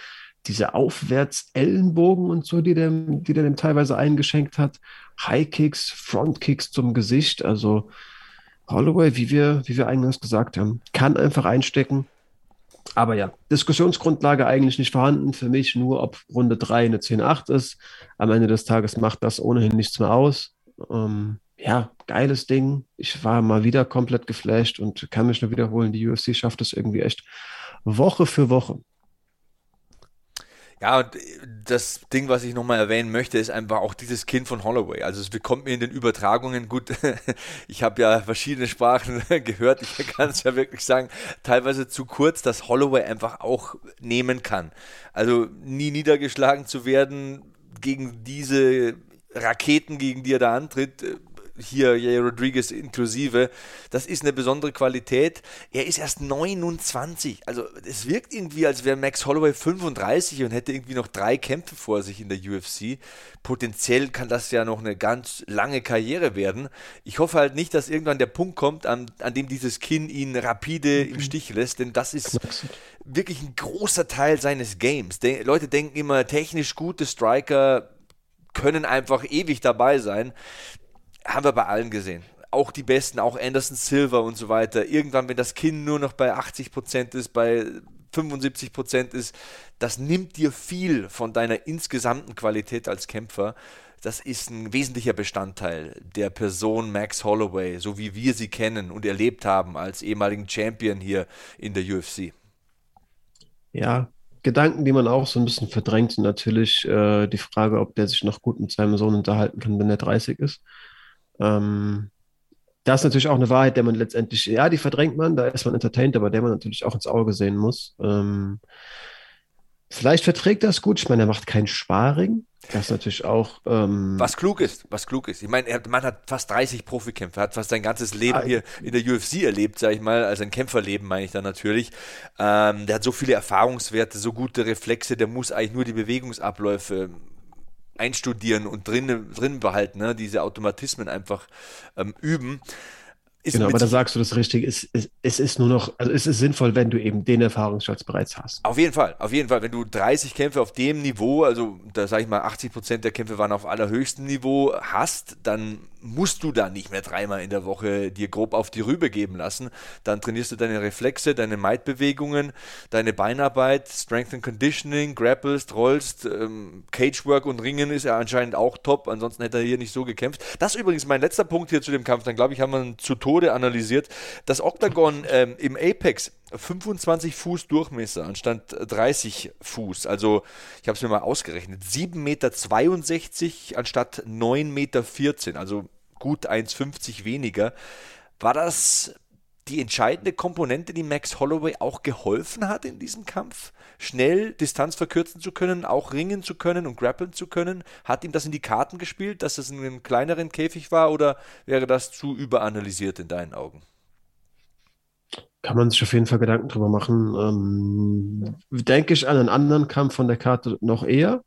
diese Aufwärts-Ellenbogen und so, die der, die der dem teilweise eingeschenkt hat. High-Kicks, Front-Kicks zum Gesicht, also Holloway, wie wir, wie wir eingangs gesagt haben, kann einfach einstecken. Aber ja, Diskussionsgrundlage eigentlich nicht vorhanden. Für mich nur, ob Runde 3 eine 10-8 ist. Am Ende des Tages macht das ohnehin nichts mehr aus. Ähm, ja, geiles Ding. Ich war mal wieder komplett geflasht und kann mich nur wiederholen. Die UFC schafft es irgendwie echt Woche für Woche. Ja, und das Ding, was ich nochmal erwähnen möchte, ist einfach auch dieses Kind von Holloway. Also es bekommt mir in den Übertragungen gut. Ich habe ja verschiedene Sprachen gehört. Ich kann es ja wirklich sagen, teilweise zu kurz, dass Holloway einfach auch nehmen kann. Also nie niedergeschlagen zu werden gegen diese Raketen, gegen die er da antritt, hier Jay Rodriguez inklusive, das ist eine besondere Qualität. Er ist erst 29, also es wirkt irgendwie, als wäre Max Holloway 35 und hätte irgendwie noch drei Kämpfe vor sich in der UFC. Potenziell kann das ja noch eine ganz lange Karriere werden. Ich hoffe halt nicht, dass irgendwann der Punkt kommt, an, an dem dieses Kinn ihn rapide im Stich lässt, denn das ist wirklich ein großer Teil seines Games. De Leute denken immer, technisch gute Striker können einfach ewig dabei sein haben wir bei allen gesehen. Auch die Besten, auch Anderson Silver und so weiter. Irgendwann, wenn das Kinn nur noch bei 80% ist, bei 75% ist, das nimmt dir viel von deiner insgesamten Qualität als Kämpfer. Das ist ein wesentlicher Bestandteil der Person Max Holloway, so wie wir sie kennen und erlebt haben als ehemaligen Champion hier in der UFC. Ja, Gedanken, die man auch so ein bisschen verdrängt, sind natürlich äh, die Frage, ob der sich noch gut mit seinem Sohn unterhalten kann, wenn er 30 ist. Ähm, das ist natürlich auch eine Wahrheit, der man letztendlich, ja, die verdrängt man, da ist man entertained, aber der man natürlich auch ins Auge sehen muss. Ähm, vielleicht verträgt das gut. Ich meine, er macht kein Sparring. Das ist natürlich auch. Ähm, was klug ist, was klug ist. Ich meine, der Mann hat fast 30 Profikämpfe, hat fast sein ganzes Leben ah, hier in der UFC erlebt, sage ich mal, also ein Kämpferleben meine ich dann natürlich. Ähm, der hat so viele Erfahrungswerte, so gute Reflexe, der muss eigentlich nur die Bewegungsabläufe einstudieren und drin, drin behalten, ne? diese Automatismen einfach ähm, üben. Ist genau, aber da sagst du das richtig. Es, es, es, ist nur noch, also es ist sinnvoll, wenn du eben den Erfahrungsschatz bereits hast. Auf jeden Fall, auf jeden Fall. Wenn du 30 Kämpfe auf dem Niveau, also da sage ich mal, 80 Prozent der Kämpfe waren auf allerhöchstem Niveau, hast, dann musst du da nicht mehr dreimal in der Woche dir grob auf die Rübe geben lassen. Dann trainierst du deine Reflexe, deine Might-Bewegungen, deine Beinarbeit, Strength and Conditioning, grapplest, rollst, ähm, Cagework und Ringen ist ja anscheinend auch top. Ansonsten hätte er hier nicht so gekämpft. Das ist übrigens mein letzter Punkt hier zu dem Kampf. Dann glaube ich, haben wir ihn zu Tode analysiert. Das Octagon ähm, im Apex 25 Fuß Durchmesser anstatt 30 Fuß. Also ich habe es mir mal ausgerechnet. 7,62 Meter anstatt 9,14 Meter. Also gut 1,50 weniger. War das die entscheidende Komponente, die Max Holloway auch geholfen hat in diesem Kampf? Schnell Distanz verkürzen zu können, auch ringen zu können und grappeln zu können? Hat ihm das in die Karten gespielt, dass es in einem kleineren Käfig war oder wäre das zu überanalysiert in deinen Augen? Kann man sich auf jeden Fall Gedanken drüber machen. Ähm, denke ich an einen anderen Kampf von der Karte noch eher.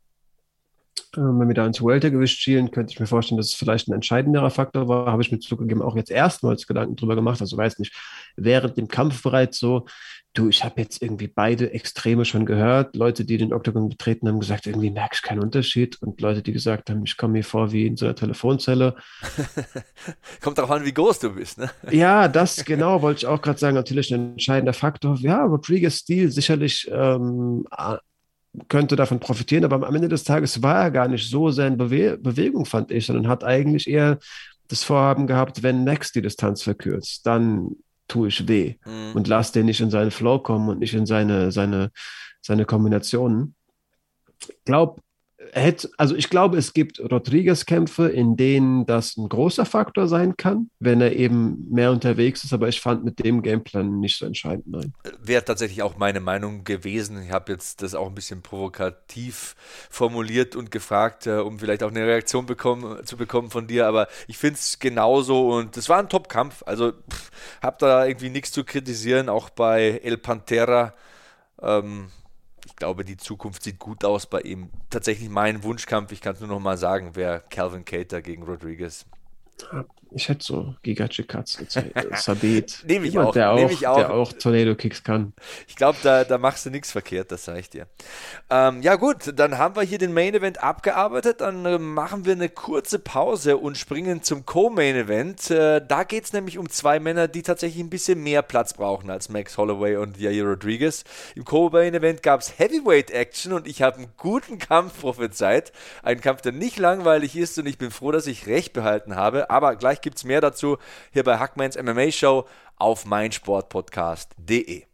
Ähm, wenn wir da ins Weltergewicht schielen, könnte ich mir vorstellen, dass es vielleicht ein entscheidenderer Faktor war. Habe ich mir zugegeben auch jetzt erstmals Gedanken drüber gemacht. Also weiß nicht, während dem Kampf bereits so, du, ich habe jetzt irgendwie beide Extreme schon gehört. Leute, die den Oktagon betreten haben, gesagt, irgendwie merke ich keinen Unterschied. Und Leute, die gesagt haben, ich komme mir vor wie in so einer Telefonzelle. Kommt darauf an, wie groß du bist, ne? Ja, das genau, wollte ich auch gerade sagen, natürlich ein entscheidender Faktor. Ja, Rodriguez Stil sicherlich ähm, könnte davon profitieren, aber am Ende des Tages war er gar nicht so sehr in Bewe Bewegung, fand ich, sondern hat eigentlich eher das Vorhaben gehabt, wenn Max die Distanz verkürzt, dann tue ich weh mhm. und lass den nicht in seinen Flow kommen und nicht in seine, seine, seine Kombinationen. Ich glaube, hätte, also ich glaube, es gibt Rodriguez-Kämpfe, in denen das ein großer Faktor sein kann, wenn er eben mehr unterwegs ist, aber ich fand mit dem Gameplan nicht so entscheidend, nein. Wäre tatsächlich auch meine Meinung gewesen. Ich habe jetzt das auch ein bisschen provokativ formuliert und gefragt, äh, um vielleicht auch eine Reaktion bekommen, zu bekommen von dir, aber ich finde es genauso und es war ein Top-Kampf. Also habe da irgendwie nichts zu kritisieren, auch bei El Pantera. Ähm, ich glaube, die Zukunft sieht gut aus bei ihm. Tatsächlich mein Wunschkampf, ich kann es nur noch mal sagen, wäre Calvin Cater gegen Rodriguez. Ich hätte so Gigachikatz gezeigt. Sabit. Nehme ich, auch, der auch, ich auch. Der auch Tornado-Kicks kann. Ich glaube, da, da machst du nichts verkehrt, das sage ich dir. Ähm, ja gut, dann haben wir hier den Main Event abgearbeitet. Dann äh, machen wir eine kurze Pause und springen zum Co-Main Event. Äh, da geht es nämlich um zwei Männer, die tatsächlich ein bisschen mehr Platz brauchen als Max Holloway und Jair Rodriguez. Im Co-Main Event gab es Heavyweight Action und ich habe einen guten Kampf prophezeit. Ein Kampf, der nicht langweilig ist und ich bin froh, dass ich recht behalten habe. Aber gleich gibt es mehr dazu hier bei Hackmans MMA Show auf meinsportpodcast.de.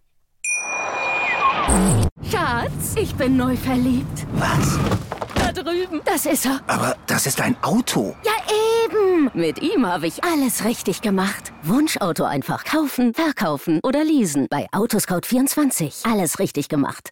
Schatz, ich bin neu verliebt. Was? Da drüben. Das ist er. Aber das ist ein Auto. Ja, eben. Mit ihm habe ich alles richtig gemacht. Wunschauto einfach kaufen, verkaufen oder leasen. Bei Autoscout24. Alles richtig gemacht.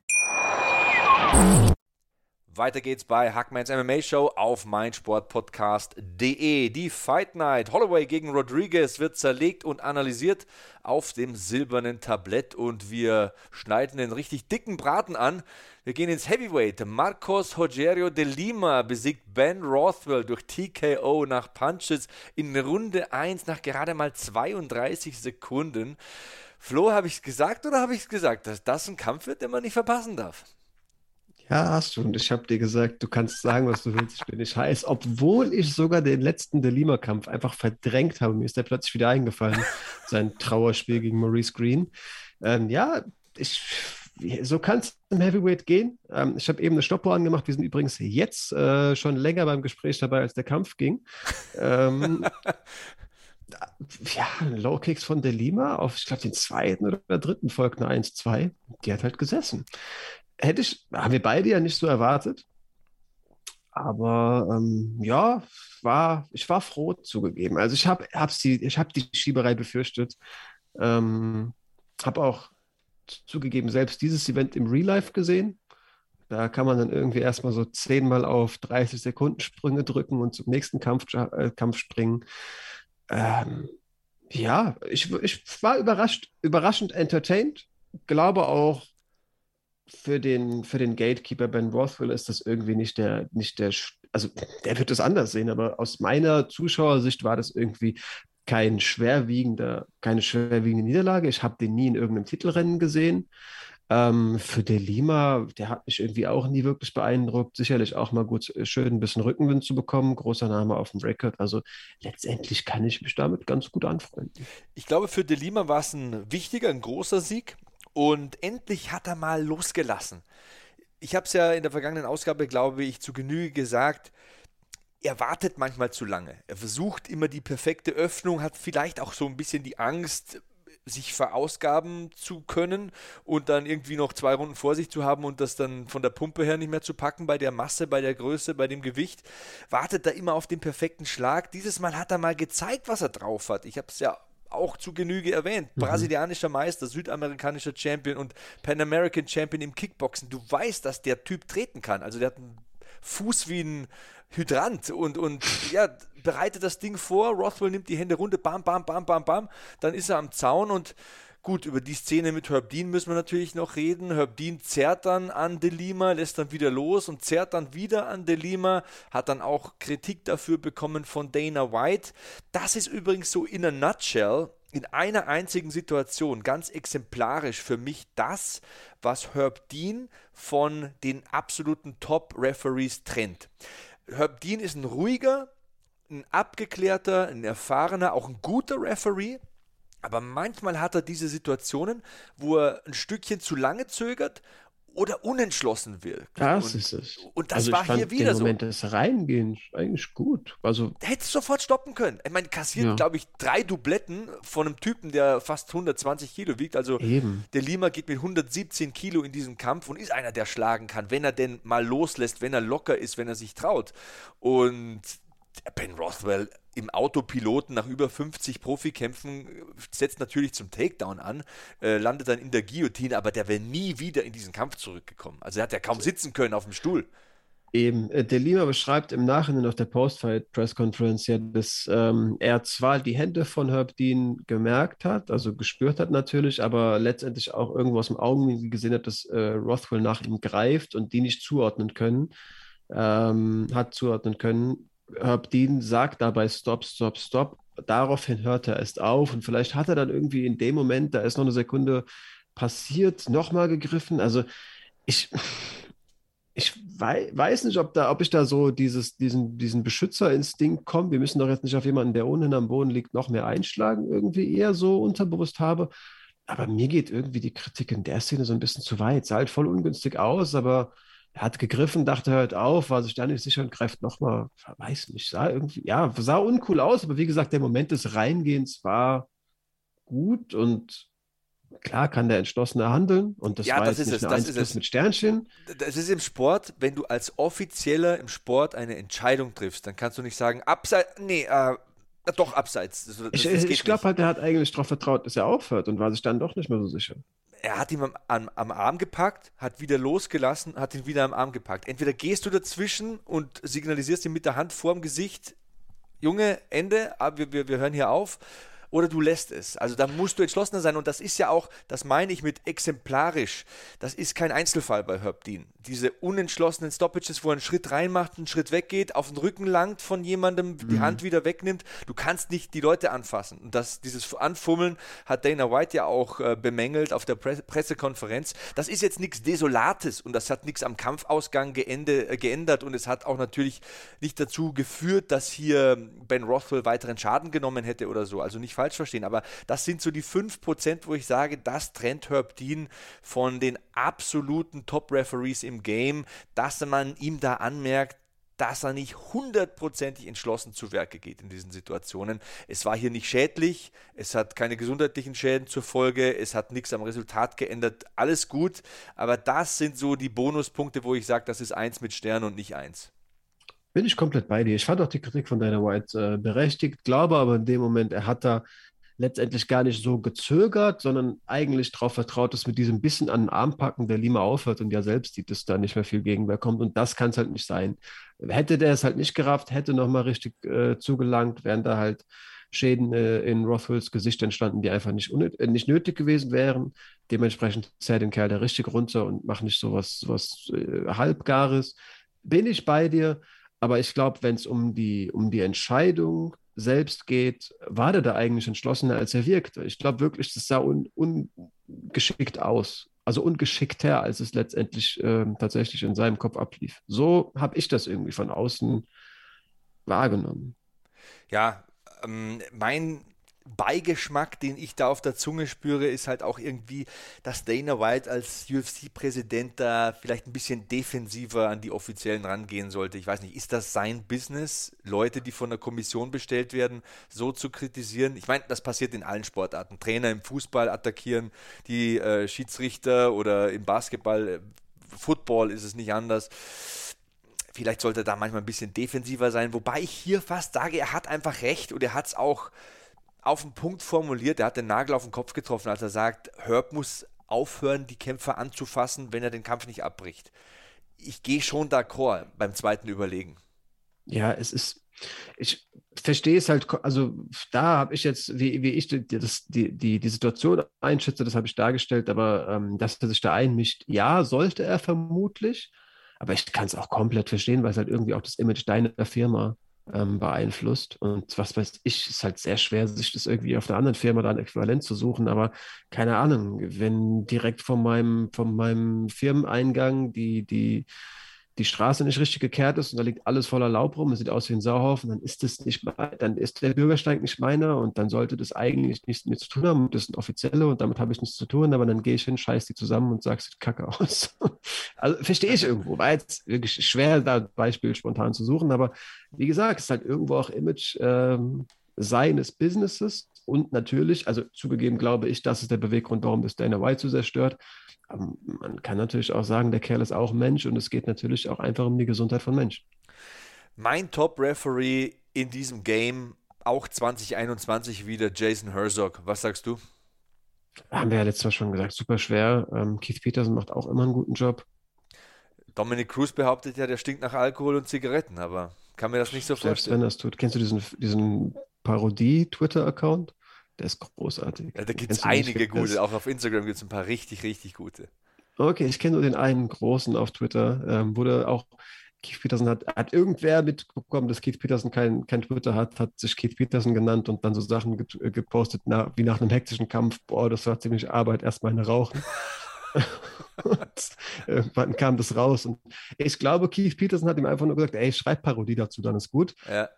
Weiter geht's bei Hackmans MMA Show auf meinsportpodcast.de. Die Fight Night Holloway gegen Rodriguez wird zerlegt und analysiert auf dem silbernen Tablett und wir schneiden den richtig dicken Braten an. Wir gehen ins Heavyweight. Marcos Rogerio de Lima besiegt Ben Rothwell durch TKO nach Punches in Runde 1 nach gerade mal 32 Sekunden. Flo, habe ich es gesagt oder habe ich es gesagt, dass das ein Kampf wird, den man nicht verpassen darf? Ja, hast du. Und ich habe dir gesagt, du kannst sagen, was du willst. Ich bin nicht heiß. Obwohl ich sogar den letzten Delima-Kampf einfach verdrängt habe. Mir ist der plötzlich wieder eingefallen. Sein Trauerspiel gegen Maurice Green. Ähm, ja, ich, so kann es im Heavyweight gehen. Ähm, ich habe eben eine Stoppuhr angemacht. Wir sind übrigens jetzt äh, schon länger beim Gespräch dabei, als der Kampf ging. Ähm, ja, Low Kicks von Delima auf, ich glaube, den zweiten oder dritten folgt eine 1-2. Die hat halt gesessen hätte ich, haben wir beide ja nicht so erwartet. Aber ähm, ja, war, ich war froh zugegeben. Also ich habe hab die, hab die Schieberei befürchtet. Ähm, habe auch zugegeben selbst dieses Event im Real Life gesehen. Da kann man dann irgendwie erstmal so zehnmal auf 30 Sekunden Sprünge drücken und zum nächsten Kampf, äh, Kampf springen. Ähm, ja, ich, ich war überrascht, überraschend entertained. Glaube auch, für den, für den Gatekeeper Ben Rothwell ist das irgendwie nicht der, nicht der, also der wird es anders sehen, aber aus meiner Zuschauersicht war das irgendwie kein schwerwiegender, keine schwerwiegende Niederlage. Ich habe den nie in irgendeinem Titelrennen gesehen. Ähm, für De Lima, der hat mich irgendwie auch nie wirklich beeindruckt. Sicherlich auch mal gut, schön ein bisschen Rückenwind zu bekommen. Großer Name auf dem Rekord. Also letztendlich kann ich mich damit ganz gut anfreunden. Ich glaube, für De Lima war es ein wichtiger, ein großer Sieg. Und endlich hat er mal losgelassen. Ich habe es ja in der vergangenen Ausgabe, glaube ich, zu Genüge gesagt. Er wartet manchmal zu lange. Er versucht immer die perfekte Öffnung, hat vielleicht auch so ein bisschen die Angst, sich verausgaben zu können und dann irgendwie noch zwei Runden vor sich zu haben und das dann von der Pumpe her nicht mehr zu packen bei der Masse, bei der Größe, bei dem Gewicht. Wartet da immer auf den perfekten Schlag. Dieses Mal hat er mal gezeigt, was er drauf hat. Ich habe es ja auch zu Genüge erwähnt. Mhm. Brasilianischer Meister, südamerikanischer Champion und Pan American Champion im Kickboxen. Du weißt, dass der Typ treten kann. Also der hat einen Fuß wie ein Hydrant und, und ja, bereitet das Ding vor. Rothwell nimmt die Hände runter, bam, bam, bam, bam, bam. Dann ist er am Zaun und Gut, über die Szene mit Herb Dean müssen wir natürlich noch reden. Herb Dean zerrt dann an Delima, lässt dann wieder los und zerrt dann wieder an Delima, hat dann auch Kritik dafür bekommen von Dana White. Das ist übrigens so in a nutshell in einer einzigen Situation ganz exemplarisch für mich das, was Herb Dean von den absoluten Top-Referees trennt. Herb Dean ist ein ruhiger, ein abgeklärter, ein erfahrener, auch ein guter Referee. Aber manchmal hat er diese Situationen, wo er ein Stückchen zu lange zögert oder unentschlossen wirkt. Das und, ist es. Und das also war hier wieder den Moment so. des Reingehens eigentlich gut. Also hättest sofort stoppen können. Ich meine, kassiert, ja. glaube ich, drei Dubletten von einem Typen, der fast 120 Kilo wiegt. Also Eben. der Lima geht mit 117 Kilo in diesen Kampf und ist einer, der schlagen kann, wenn er denn mal loslässt, wenn er locker ist, wenn er sich traut. Und Ben Rothwell im Autopiloten nach über 50 Profikämpfen setzt natürlich zum Takedown an, äh, landet dann in der Guillotine, aber der wäre nie wieder in diesen Kampf zurückgekommen. Also er hat ja kaum sitzen können auf dem Stuhl. Eben, äh, der Lima beschreibt im Nachhinein auf der Post-Fight-Press-Conference ja, dass ähm, er zwar die Hände von Herb Dean gemerkt hat, also gespürt hat natürlich, aber letztendlich auch irgendwo aus dem Augenwinkel gesehen hat, dass äh, Rothwell nach ihm greift und die nicht zuordnen können, ähm, hat zuordnen können. Herb Dean sagt dabei Stop, Stop, Stop. Daraufhin hört er erst auf und vielleicht hat er dann irgendwie in dem Moment, da ist noch eine Sekunde passiert, nochmal gegriffen. Also ich, ich weiß nicht, ob, da, ob ich da so dieses, diesen, diesen Beschützerinstinkt komme. Wir müssen doch jetzt nicht auf jemanden, der ohnehin am Boden liegt, noch mehr einschlagen, irgendwie eher so unterbewusst habe. Aber mir geht irgendwie die Kritik in der Szene so ein bisschen zu weit. Sah halt voll ungünstig aus, aber er hat gegriffen, dachte, hört auf, war sich da nicht sicher und greift nochmal, weiß nicht, sah irgendwie, ja, sah uncool aus, aber wie gesagt, der Moment des Reingehens war gut und klar kann der entschlossener handeln und das ja, war das jetzt ist nicht es, das 1 ist es. mit Sternchen. Das ist im Sport, wenn du als Offizieller im Sport eine Entscheidung triffst, dann kannst du nicht sagen, abseits, nee, äh, doch abseits. Das, Ich, ich glaube halt, er hat eigentlich darauf vertraut, dass er aufhört und war sich dann doch nicht mehr so sicher. Er hat ihn am, am, am Arm gepackt, hat wieder losgelassen, hat ihn wieder am Arm gepackt. Entweder gehst du dazwischen und signalisierst ihm mit der Hand vorm Gesicht, Junge, Ende, aber wir, wir, wir hören hier auf. Oder du lässt es. Also da musst du entschlossener sein. Und das ist ja auch, das meine ich mit exemplarisch. Das ist kein Einzelfall bei Herb Dean. Diese unentschlossenen Stoppages, wo er einen Schritt reinmacht, einen Schritt weggeht, auf den Rücken langt von jemandem, die Hand wieder wegnimmt. Du kannst nicht die Leute anfassen. Und das, dieses Anfummeln hat Dana White ja auch äh, bemängelt auf der Pre Pressekonferenz. Das ist jetzt nichts Desolates und das hat nichts am Kampfausgang geende, äh, geändert und es hat auch natürlich nicht dazu geführt, dass hier Ben Rothwell weiteren Schaden genommen hätte oder so. Also nicht falsch verstehen, aber das sind so die 5%, wo ich sage, das trennt Herb Dean von den absoluten Top-Referees im Game, dass man ihm da anmerkt, dass er nicht hundertprozentig entschlossen zu Werke geht in diesen Situationen. Es war hier nicht schädlich, es hat keine gesundheitlichen Schäden zur Folge, es hat nichts am Resultat geändert, alles gut, aber das sind so die Bonuspunkte, wo ich sage, das ist eins mit Stern und nicht eins. Bin ich komplett bei dir. Ich fand auch die Kritik von Dana White äh, berechtigt, glaube aber in dem Moment, er hat da letztendlich gar nicht so gezögert, sondern eigentlich darauf vertraut, dass mit diesem bisschen an den Arm packen der Lima aufhört und ja selbst sieht, dass da nicht mehr viel Gegenwehr kommt. Und das kann es halt nicht sein. Hätte der es halt nicht gerafft, hätte nochmal richtig äh, zugelangt, wären da halt Schäden äh, in Rothwells Gesicht entstanden, die einfach nicht, äh, nicht nötig gewesen wären. Dementsprechend zählt den Kerl da richtig runter und macht nicht sowas, sowas äh, Halbgares. Bin ich bei dir, aber ich glaube, wenn es um die, um die Entscheidung selbst geht, war der da eigentlich entschlossener, als er wirkte. Ich glaube wirklich, das sah un, ungeschickt aus. Also ungeschickter, als es letztendlich äh, tatsächlich in seinem Kopf ablief. So habe ich das irgendwie von außen wahrgenommen. Ja, ähm, mein Beigeschmack, den ich da auf der Zunge spüre, ist halt auch irgendwie, dass Dana White als UFC-Präsident da vielleicht ein bisschen defensiver an die Offiziellen rangehen sollte. Ich weiß nicht, ist das sein Business, Leute, die von der Kommission bestellt werden, so zu kritisieren? Ich meine, das passiert in allen Sportarten. Trainer im Fußball attackieren die äh, Schiedsrichter oder im Basketball, äh, Football ist es nicht anders. Vielleicht sollte er da manchmal ein bisschen defensiver sein, wobei ich hier fast sage, er hat einfach recht und er hat es auch auf den Punkt formuliert, er hat den Nagel auf den Kopf getroffen, als er sagt, Herb muss aufhören, die Kämpfer anzufassen, wenn er den Kampf nicht abbricht. Ich gehe schon d'accord beim zweiten Überlegen. Ja, es ist, ich verstehe es halt, also da habe ich jetzt, wie, wie ich die, das, die, die, die Situation einschätze, das habe ich dargestellt, aber ähm, dass er sich da einmischt, ja, sollte er vermutlich, aber ich kann es auch komplett verstehen, weil es halt irgendwie auch das Image deiner Firma ähm, beeinflusst. Und was weiß ich, ist halt sehr schwer, sich das irgendwie auf einer anderen Firma dann äquivalent zu suchen. Aber keine Ahnung, wenn direkt von meinem, von meinem Firmeneingang die, die, die Straße nicht richtig gekehrt ist und da liegt alles voller Laub rum, es sieht aus wie ein Sauhaufen, dann ist das nicht, dann ist der Bürgersteig nicht meiner und dann sollte das eigentlich nichts mit zu tun haben. Das sind Offizielle und damit habe ich nichts zu tun, aber dann gehe ich hin, scheiß die zusammen und sag, sieht kacke aus. also verstehe ich irgendwo. War jetzt wirklich schwer, da Beispiel spontan zu suchen, aber wie gesagt, es ist halt irgendwo auch Image ähm, seines Businesses und natürlich, also zugegeben glaube ich, das ist der Beweggrund, warum das Dana White so sehr stört. Aber man kann natürlich auch sagen, der Kerl ist auch Mensch und es geht natürlich auch einfach um die Gesundheit von Menschen. Mein Top-Referee in diesem Game, auch 2021 wieder, Jason Herzog. Was sagst du? Haben wir ja letztes Mal schon gesagt, super schwer. Ähm, Keith Peterson macht auch immer einen guten Job. Dominic Cruz behauptet ja, der stinkt nach Alkohol und Zigaretten, aber kann mir das nicht so Selbst vorstellen. wenn das tut. Kennst du diesen, diesen Parodie-Twitter-Account? Der ist großartig. Ja, da gibt es einige gute, auch auf Instagram gibt es ein paar richtig, richtig gute. Okay, ich kenne nur den einen großen auf Twitter, ähm, wurde auch Keith Peterson hat, hat irgendwer mitbekommen, dass Keith Peterson kein, kein Twitter hat, hat sich Keith Peterson genannt und dann so Sachen get, gepostet, na, wie nach einem hektischen Kampf. Boah, das war ziemlich Arbeit, erstmal eine Rauchen. und irgendwann kam das raus. Und ich glaube, Keith Peterson hat ihm einfach nur gesagt, ey, schreib Parodie dazu, dann ist gut. Ja.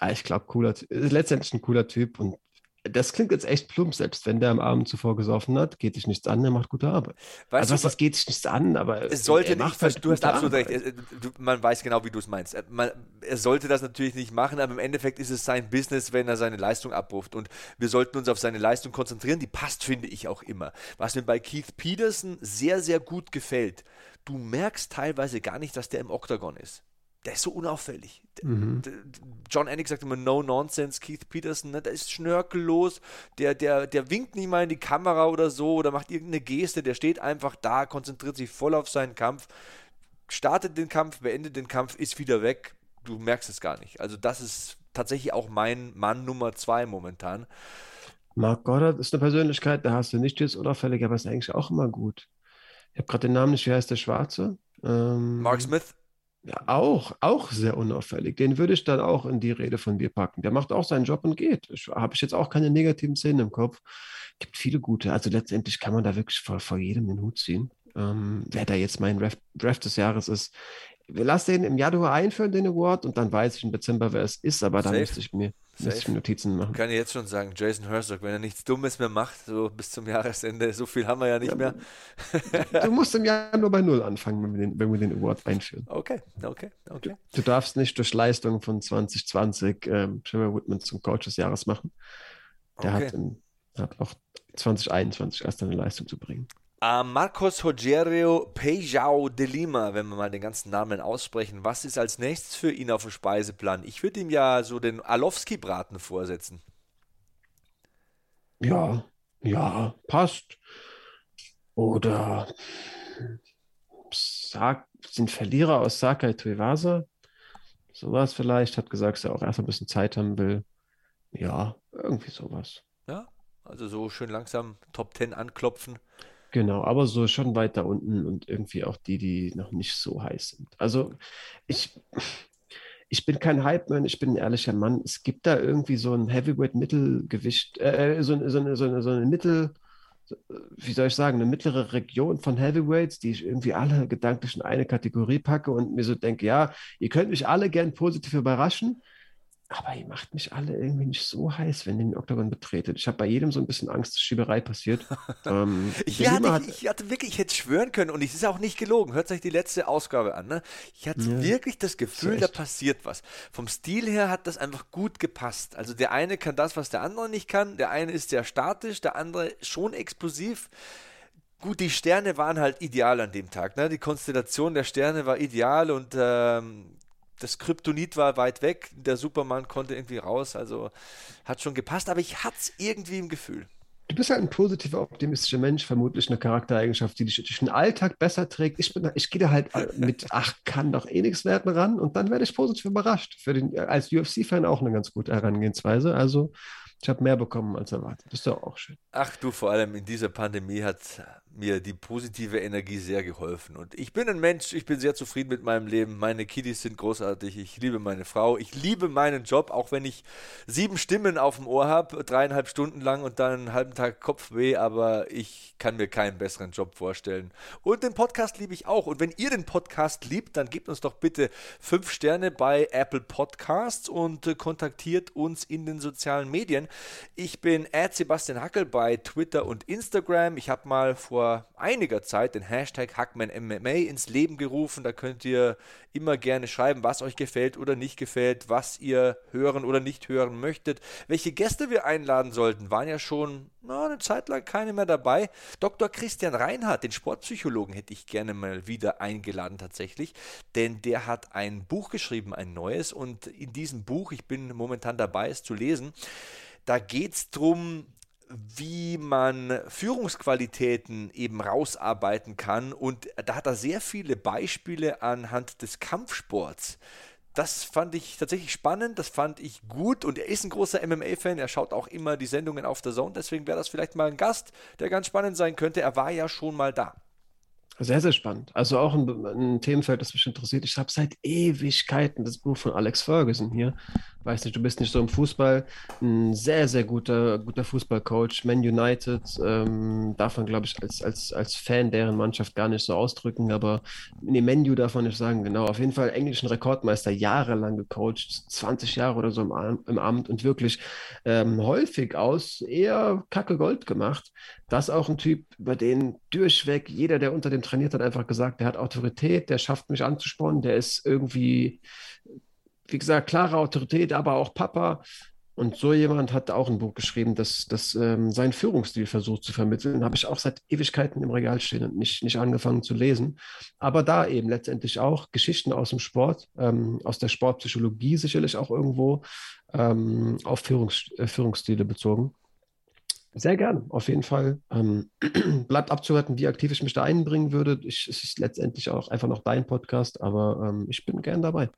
Ja, ich glaube, cooler, letztendlich ein cooler Typ und das klingt jetzt echt plump, selbst wenn der am Abend zuvor gesoffen hat, geht sich nichts an, er macht gute Arbeit. Weißt also was, das geht sich nichts an, aber es sollte nicht, halt du hast absolut Arbeit. recht, man weiß genau, wie du es meinst. Man, er sollte das natürlich nicht machen, aber im Endeffekt ist es sein Business, wenn er seine Leistung abruft und wir sollten uns auf seine Leistung konzentrieren, die passt, finde ich auch immer. Was mir bei Keith Peterson sehr, sehr gut gefällt, du merkst teilweise gar nicht, dass der im Oktagon ist der ist so unauffällig. Mhm. John Anik sagt immer No Nonsense, Keith Peterson, ne, der ist schnörkellos, der, der, der winkt nicht mal in die Kamera oder so oder macht irgendeine Geste, der steht einfach da, konzentriert sich voll auf seinen Kampf, startet den Kampf, beendet den Kampf, ist wieder weg, du merkst es gar nicht. Also das ist tatsächlich auch mein Mann Nummer zwei momentan. Mark Goddard ist eine Persönlichkeit, da hast du nicht jetzt unauffällig, aber ist eigentlich auch immer gut. Ich habe gerade den Namen nicht, wie heißt der Schwarze? Ähm, Mark Smith. Ja, auch, auch sehr unauffällig. Den würde ich dann auch in die Rede von dir packen. Der macht auch seinen Job und geht. Habe ich jetzt auch keine negativen Szenen im Kopf. Gibt viele gute. Also letztendlich kann man da wirklich vor, vor jedem den Hut ziehen. Ähm, wer da jetzt mein Draft, Draft des Jahres ist. Wir lassen den im Januar einführen, den Award, und dann weiß ich im Dezember, wer es ist, aber dann müsste ich mir Müsste ich Notizen machen. Kann ich jetzt schon sagen, Jason Herzog, wenn er nichts Dummes mehr macht, so bis zum Jahresende, so viel haben wir ja nicht ja, mehr. du musst im Jahr nur bei Null anfangen, wenn wir den, wenn wir den Award einführen. Okay, okay, okay. Du, du darfst nicht durch Leistung von 2020 ähm, Trevor Whitman zum Coach des Jahres machen. Der okay. hat, in, hat auch 2021 erst eine Leistung zu bringen. Uh, Marcos Rogerio Peijao de Lima, wenn wir mal den ganzen Namen aussprechen. Was ist als nächstes für ihn auf dem Speiseplan? Ich würde ihm ja so den Alowski-Braten vorsetzen. Ja, ja, passt. Oder Sa sind Verlierer aus Sakai Tuivasa. Sowas vielleicht. Hat gesagt, dass er auch erst ein bisschen Zeit haben will. Ja, irgendwie sowas. Ja, also so schön langsam Top 10 anklopfen. Genau, aber so schon weiter unten und irgendwie auch die, die noch nicht so heiß sind. Also ich, ich bin kein Hype-Man, ich bin ein ehrlicher Mann. Es gibt da irgendwie so ein Heavyweight-Mittelgewicht, äh, so, so, so, eine, so eine Mittel, wie soll ich sagen, eine mittlere Region von Heavyweights, die ich irgendwie alle gedanklich in eine Kategorie packe und mir so denke, ja, ihr könnt mich alle gern positiv überraschen, aber ihr macht mich alle irgendwie nicht so heiß, wenn ihr den Oktagon betretet. Ich habe bei jedem so ein bisschen Angst, dass Schieberei passiert. ähm, ich, hatte, hat, ich, hatte wirklich, ich hätte schwören können, und es ist auch nicht gelogen, hört euch die letzte Ausgabe an, ne? Ich hatte ja, wirklich das Gefühl, da passiert was. Vom Stil her hat das einfach gut gepasst. Also der eine kann das, was der andere nicht kann. Der eine ist sehr statisch, der andere schon explosiv. Gut, die Sterne waren halt ideal an dem Tag. Ne? Die Konstellation der Sterne war ideal und ähm, das Kryptonit war weit weg, der Superman konnte irgendwie raus, also hat schon gepasst, aber ich hatte es irgendwie im Gefühl. Du bist halt ein positiver, optimistischer Mensch, vermutlich eine Charaktereigenschaft, die dich durch den Alltag besser trägt. Ich, bin, ich gehe da halt mit, ach, kann doch eh nichts werden ran und dann werde ich positiv überrascht. Für den, als UFC-Fan auch eine ganz gute Herangehensweise. Also ich habe mehr bekommen als erwartet. Das ist doch auch schön. Ach du, vor allem in dieser Pandemie hat mir die positive Energie sehr geholfen. Und ich bin ein Mensch, ich bin sehr zufrieden mit meinem Leben. Meine Kiddies sind großartig. Ich liebe meine Frau. Ich liebe meinen Job, auch wenn ich sieben Stimmen auf dem Ohr habe, dreieinhalb Stunden lang und dann einen halben Tag Kopfweh. Aber ich kann mir keinen besseren Job vorstellen. Und den Podcast liebe ich auch. Und wenn ihr den Podcast liebt, dann gebt uns doch bitte fünf Sterne bei Apple Podcasts und kontaktiert uns in den sozialen Medien. Ich bin Sebastian Hackel bei Twitter und Instagram. Ich habe mal vor einiger Zeit den Hashtag HackmanMMA ins Leben gerufen. Da könnt ihr immer gerne schreiben, was euch gefällt oder nicht gefällt, was ihr hören oder nicht hören möchtet. Welche Gäste wir einladen sollten, waren ja schon na, eine Zeit lang keine mehr dabei. Dr. Christian Reinhardt, den Sportpsychologen, hätte ich gerne mal wieder eingeladen tatsächlich, denn der hat ein Buch geschrieben, ein neues, und in diesem Buch, ich bin momentan dabei, es zu lesen, da geht es darum, wie man Führungsqualitäten eben rausarbeiten kann. Und da hat er sehr viele Beispiele anhand des Kampfsports. Das fand ich tatsächlich spannend, das fand ich gut und er ist ein großer MMA-Fan, er schaut auch immer die Sendungen auf der Zone, deswegen wäre das vielleicht mal ein Gast, der ganz spannend sein könnte. Er war ja schon mal da. Sehr, sehr spannend. Also auch ein, ein Themenfeld, das mich interessiert. Ich habe seit Ewigkeiten das Buch von Alex Ferguson hier. Weiß nicht, du bist nicht so im Fußball. Ein sehr, sehr guter, guter Fußballcoach. Man United ähm, darf man, glaube ich, als, als, als Fan deren Mannschaft gar nicht so ausdrücken. Aber nee, Menu darf man nicht sagen. Genau. Auf jeden Fall englischen Rekordmeister, jahrelang gecoacht. 20 Jahre oder so im, im Amt und wirklich ähm, häufig aus eher Kacke Gold gemacht. Das auch ein Typ, über den durchweg jeder, der unter dem trainiert, hat einfach gesagt, der hat Autorität, der schafft mich anzuspornen, der ist irgendwie, wie gesagt, klare Autorität, aber auch Papa. Und so jemand hat auch ein Buch geschrieben, das, das ähm, seinen Führungsstil versucht zu vermitteln. Habe ich auch seit Ewigkeiten im Regal stehen und nicht, nicht angefangen zu lesen. Aber da eben letztendlich auch Geschichten aus dem Sport, ähm, aus der Sportpsychologie sicherlich auch irgendwo ähm, auf Führungs, äh, Führungsstile bezogen. Sehr gern, auf jeden Fall. Ähm, bleibt abzuwarten, wie aktiv ich mich da einbringen würde. Ich, es ist letztendlich auch einfach noch dein Podcast, aber ähm, ich bin gern dabei.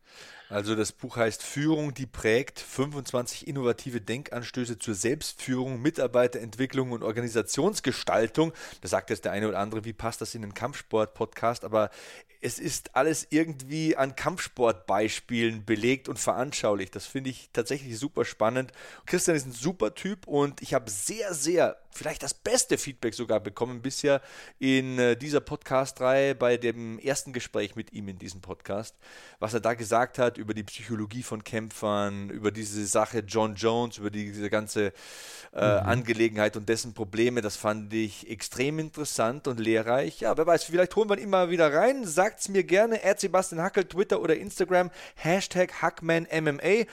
Also das Buch heißt Führung, die prägt 25 innovative Denkanstöße zur Selbstführung, Mitarbeiterentwicklung und Organisationsgestaltung. Da sagt jetzt der eine oder andere, wie passt das in den Kampfsport-Podcast? Aber es ist alles irgendwie an Kampfsportbeispielen belegt und veranschaulicht. Das finde ich tatsächlich super spannend. Christian ist ein super Typ und ich habe sehr, sehr vielleicht das beste Feedback sogar bekommen bisher in äh, dieser Podcast-Reihe bei dem ersten Gespräch mit ihm in diesem Podcast. Was er da gesagt hat über die Psychologie von Kämpfern, über diese Sache John Jones, über diese ganze äh, mhm. Angelegenheit und dessen Probleme, das fand ich extrem interessant und lehrreich. Ja, wer weiß, vielleicht holen wir ihn immer wieder rein. Sagt es mir gerne, Sebastian Hackel, Twitter oder Instagram, Hashtag HackmanMMA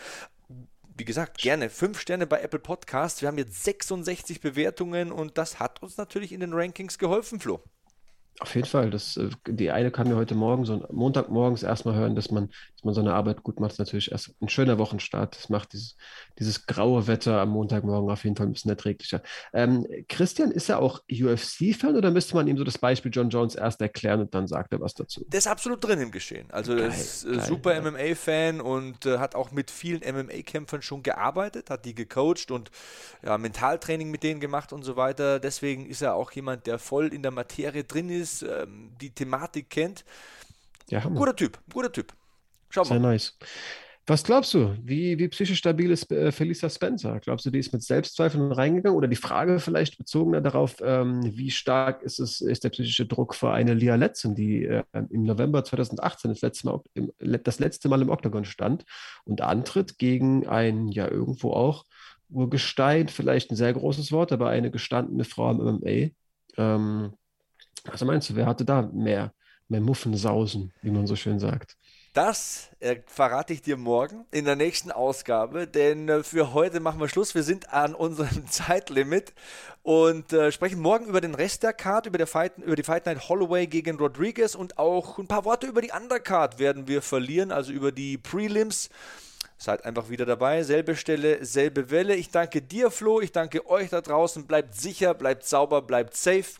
wie gesagt, gerne fünf Sterne bei Apple Podcasts. Wir haben jetzt 66 Bewertungen und das hat uns natürlich in den Rankings geholfen, Flo. Auf jeden Fall. Das, äh, die eine kam mir heute Morgen, so Montagmorgens erstmal hören, dass man, dass man seine Arbeit gut macht. Das ist natürlich erst ein schöner Wochenstart. Das macht dieses, dieses graue Wetter am Montagmorgen auf jeden Fall ein bisschen erträglicher. Ähm, Christian, ist er auch UFC-Fan oder müsste man ihm so das Beispiel John Jones erst erklären und dann sagt er was dazu? Der ist absolut drin im Geschehen. Also geil, er ist äh, geil, super ja. MMA-Fan und äh, hat auch mit vielen MMA-Kämpfern schon gearbeitet, hat die gecoacht und ja, Mentaltraining mit denen gemacht und so weiter. Deswegen ist er auch jemand, der voll in der Materie drin ist ist, ähm, die Thematik kennt. Ja, guter Typ, guter Typ. Schau mal. Sehr nice. Was glaubst du? Wie, wie psychisch stabil ist äh, Felisa Spencer? Glaubst du, die ist mit Selbstzweifeln reingegangen? Oder die Frage vielleicht bezogener darauf, ähm, wie stark ist, es, ist der psychische Druck für eine Lia Letzen, die äh, im November 2018 das letzte, Mal, im, das letzte Mal im Oktagon stand und antritt gegen ein, ja, irgendwo auch Urgestein, vielleicht ein sehr großes Wort, aber eine gestandene Frau im MMA. Ähm, was meinst du, wer hatte da mehr, mehr Muffensausen, wie man so schön sagt? Das äh, verrate ich dir morgen in der nächsten Ausgabe, denn äh, für heute machen wir Schluss. Wir sind an unserem Zeitlimit und äh, sprechen morgen über den Rest der Card, über, der Fight, über die Fight Night Holloway gegen Rodriguez und auch ein paar Worte über die Undercard werden wir verlieren, also über die Prelims. Seid einfach wieder dabei. Selbe Stelle, selbe Welle. Ich danke dir, Flo. Ich danke euch da draußen. Bleibt sicher, bleibt sauber, bleibt safe.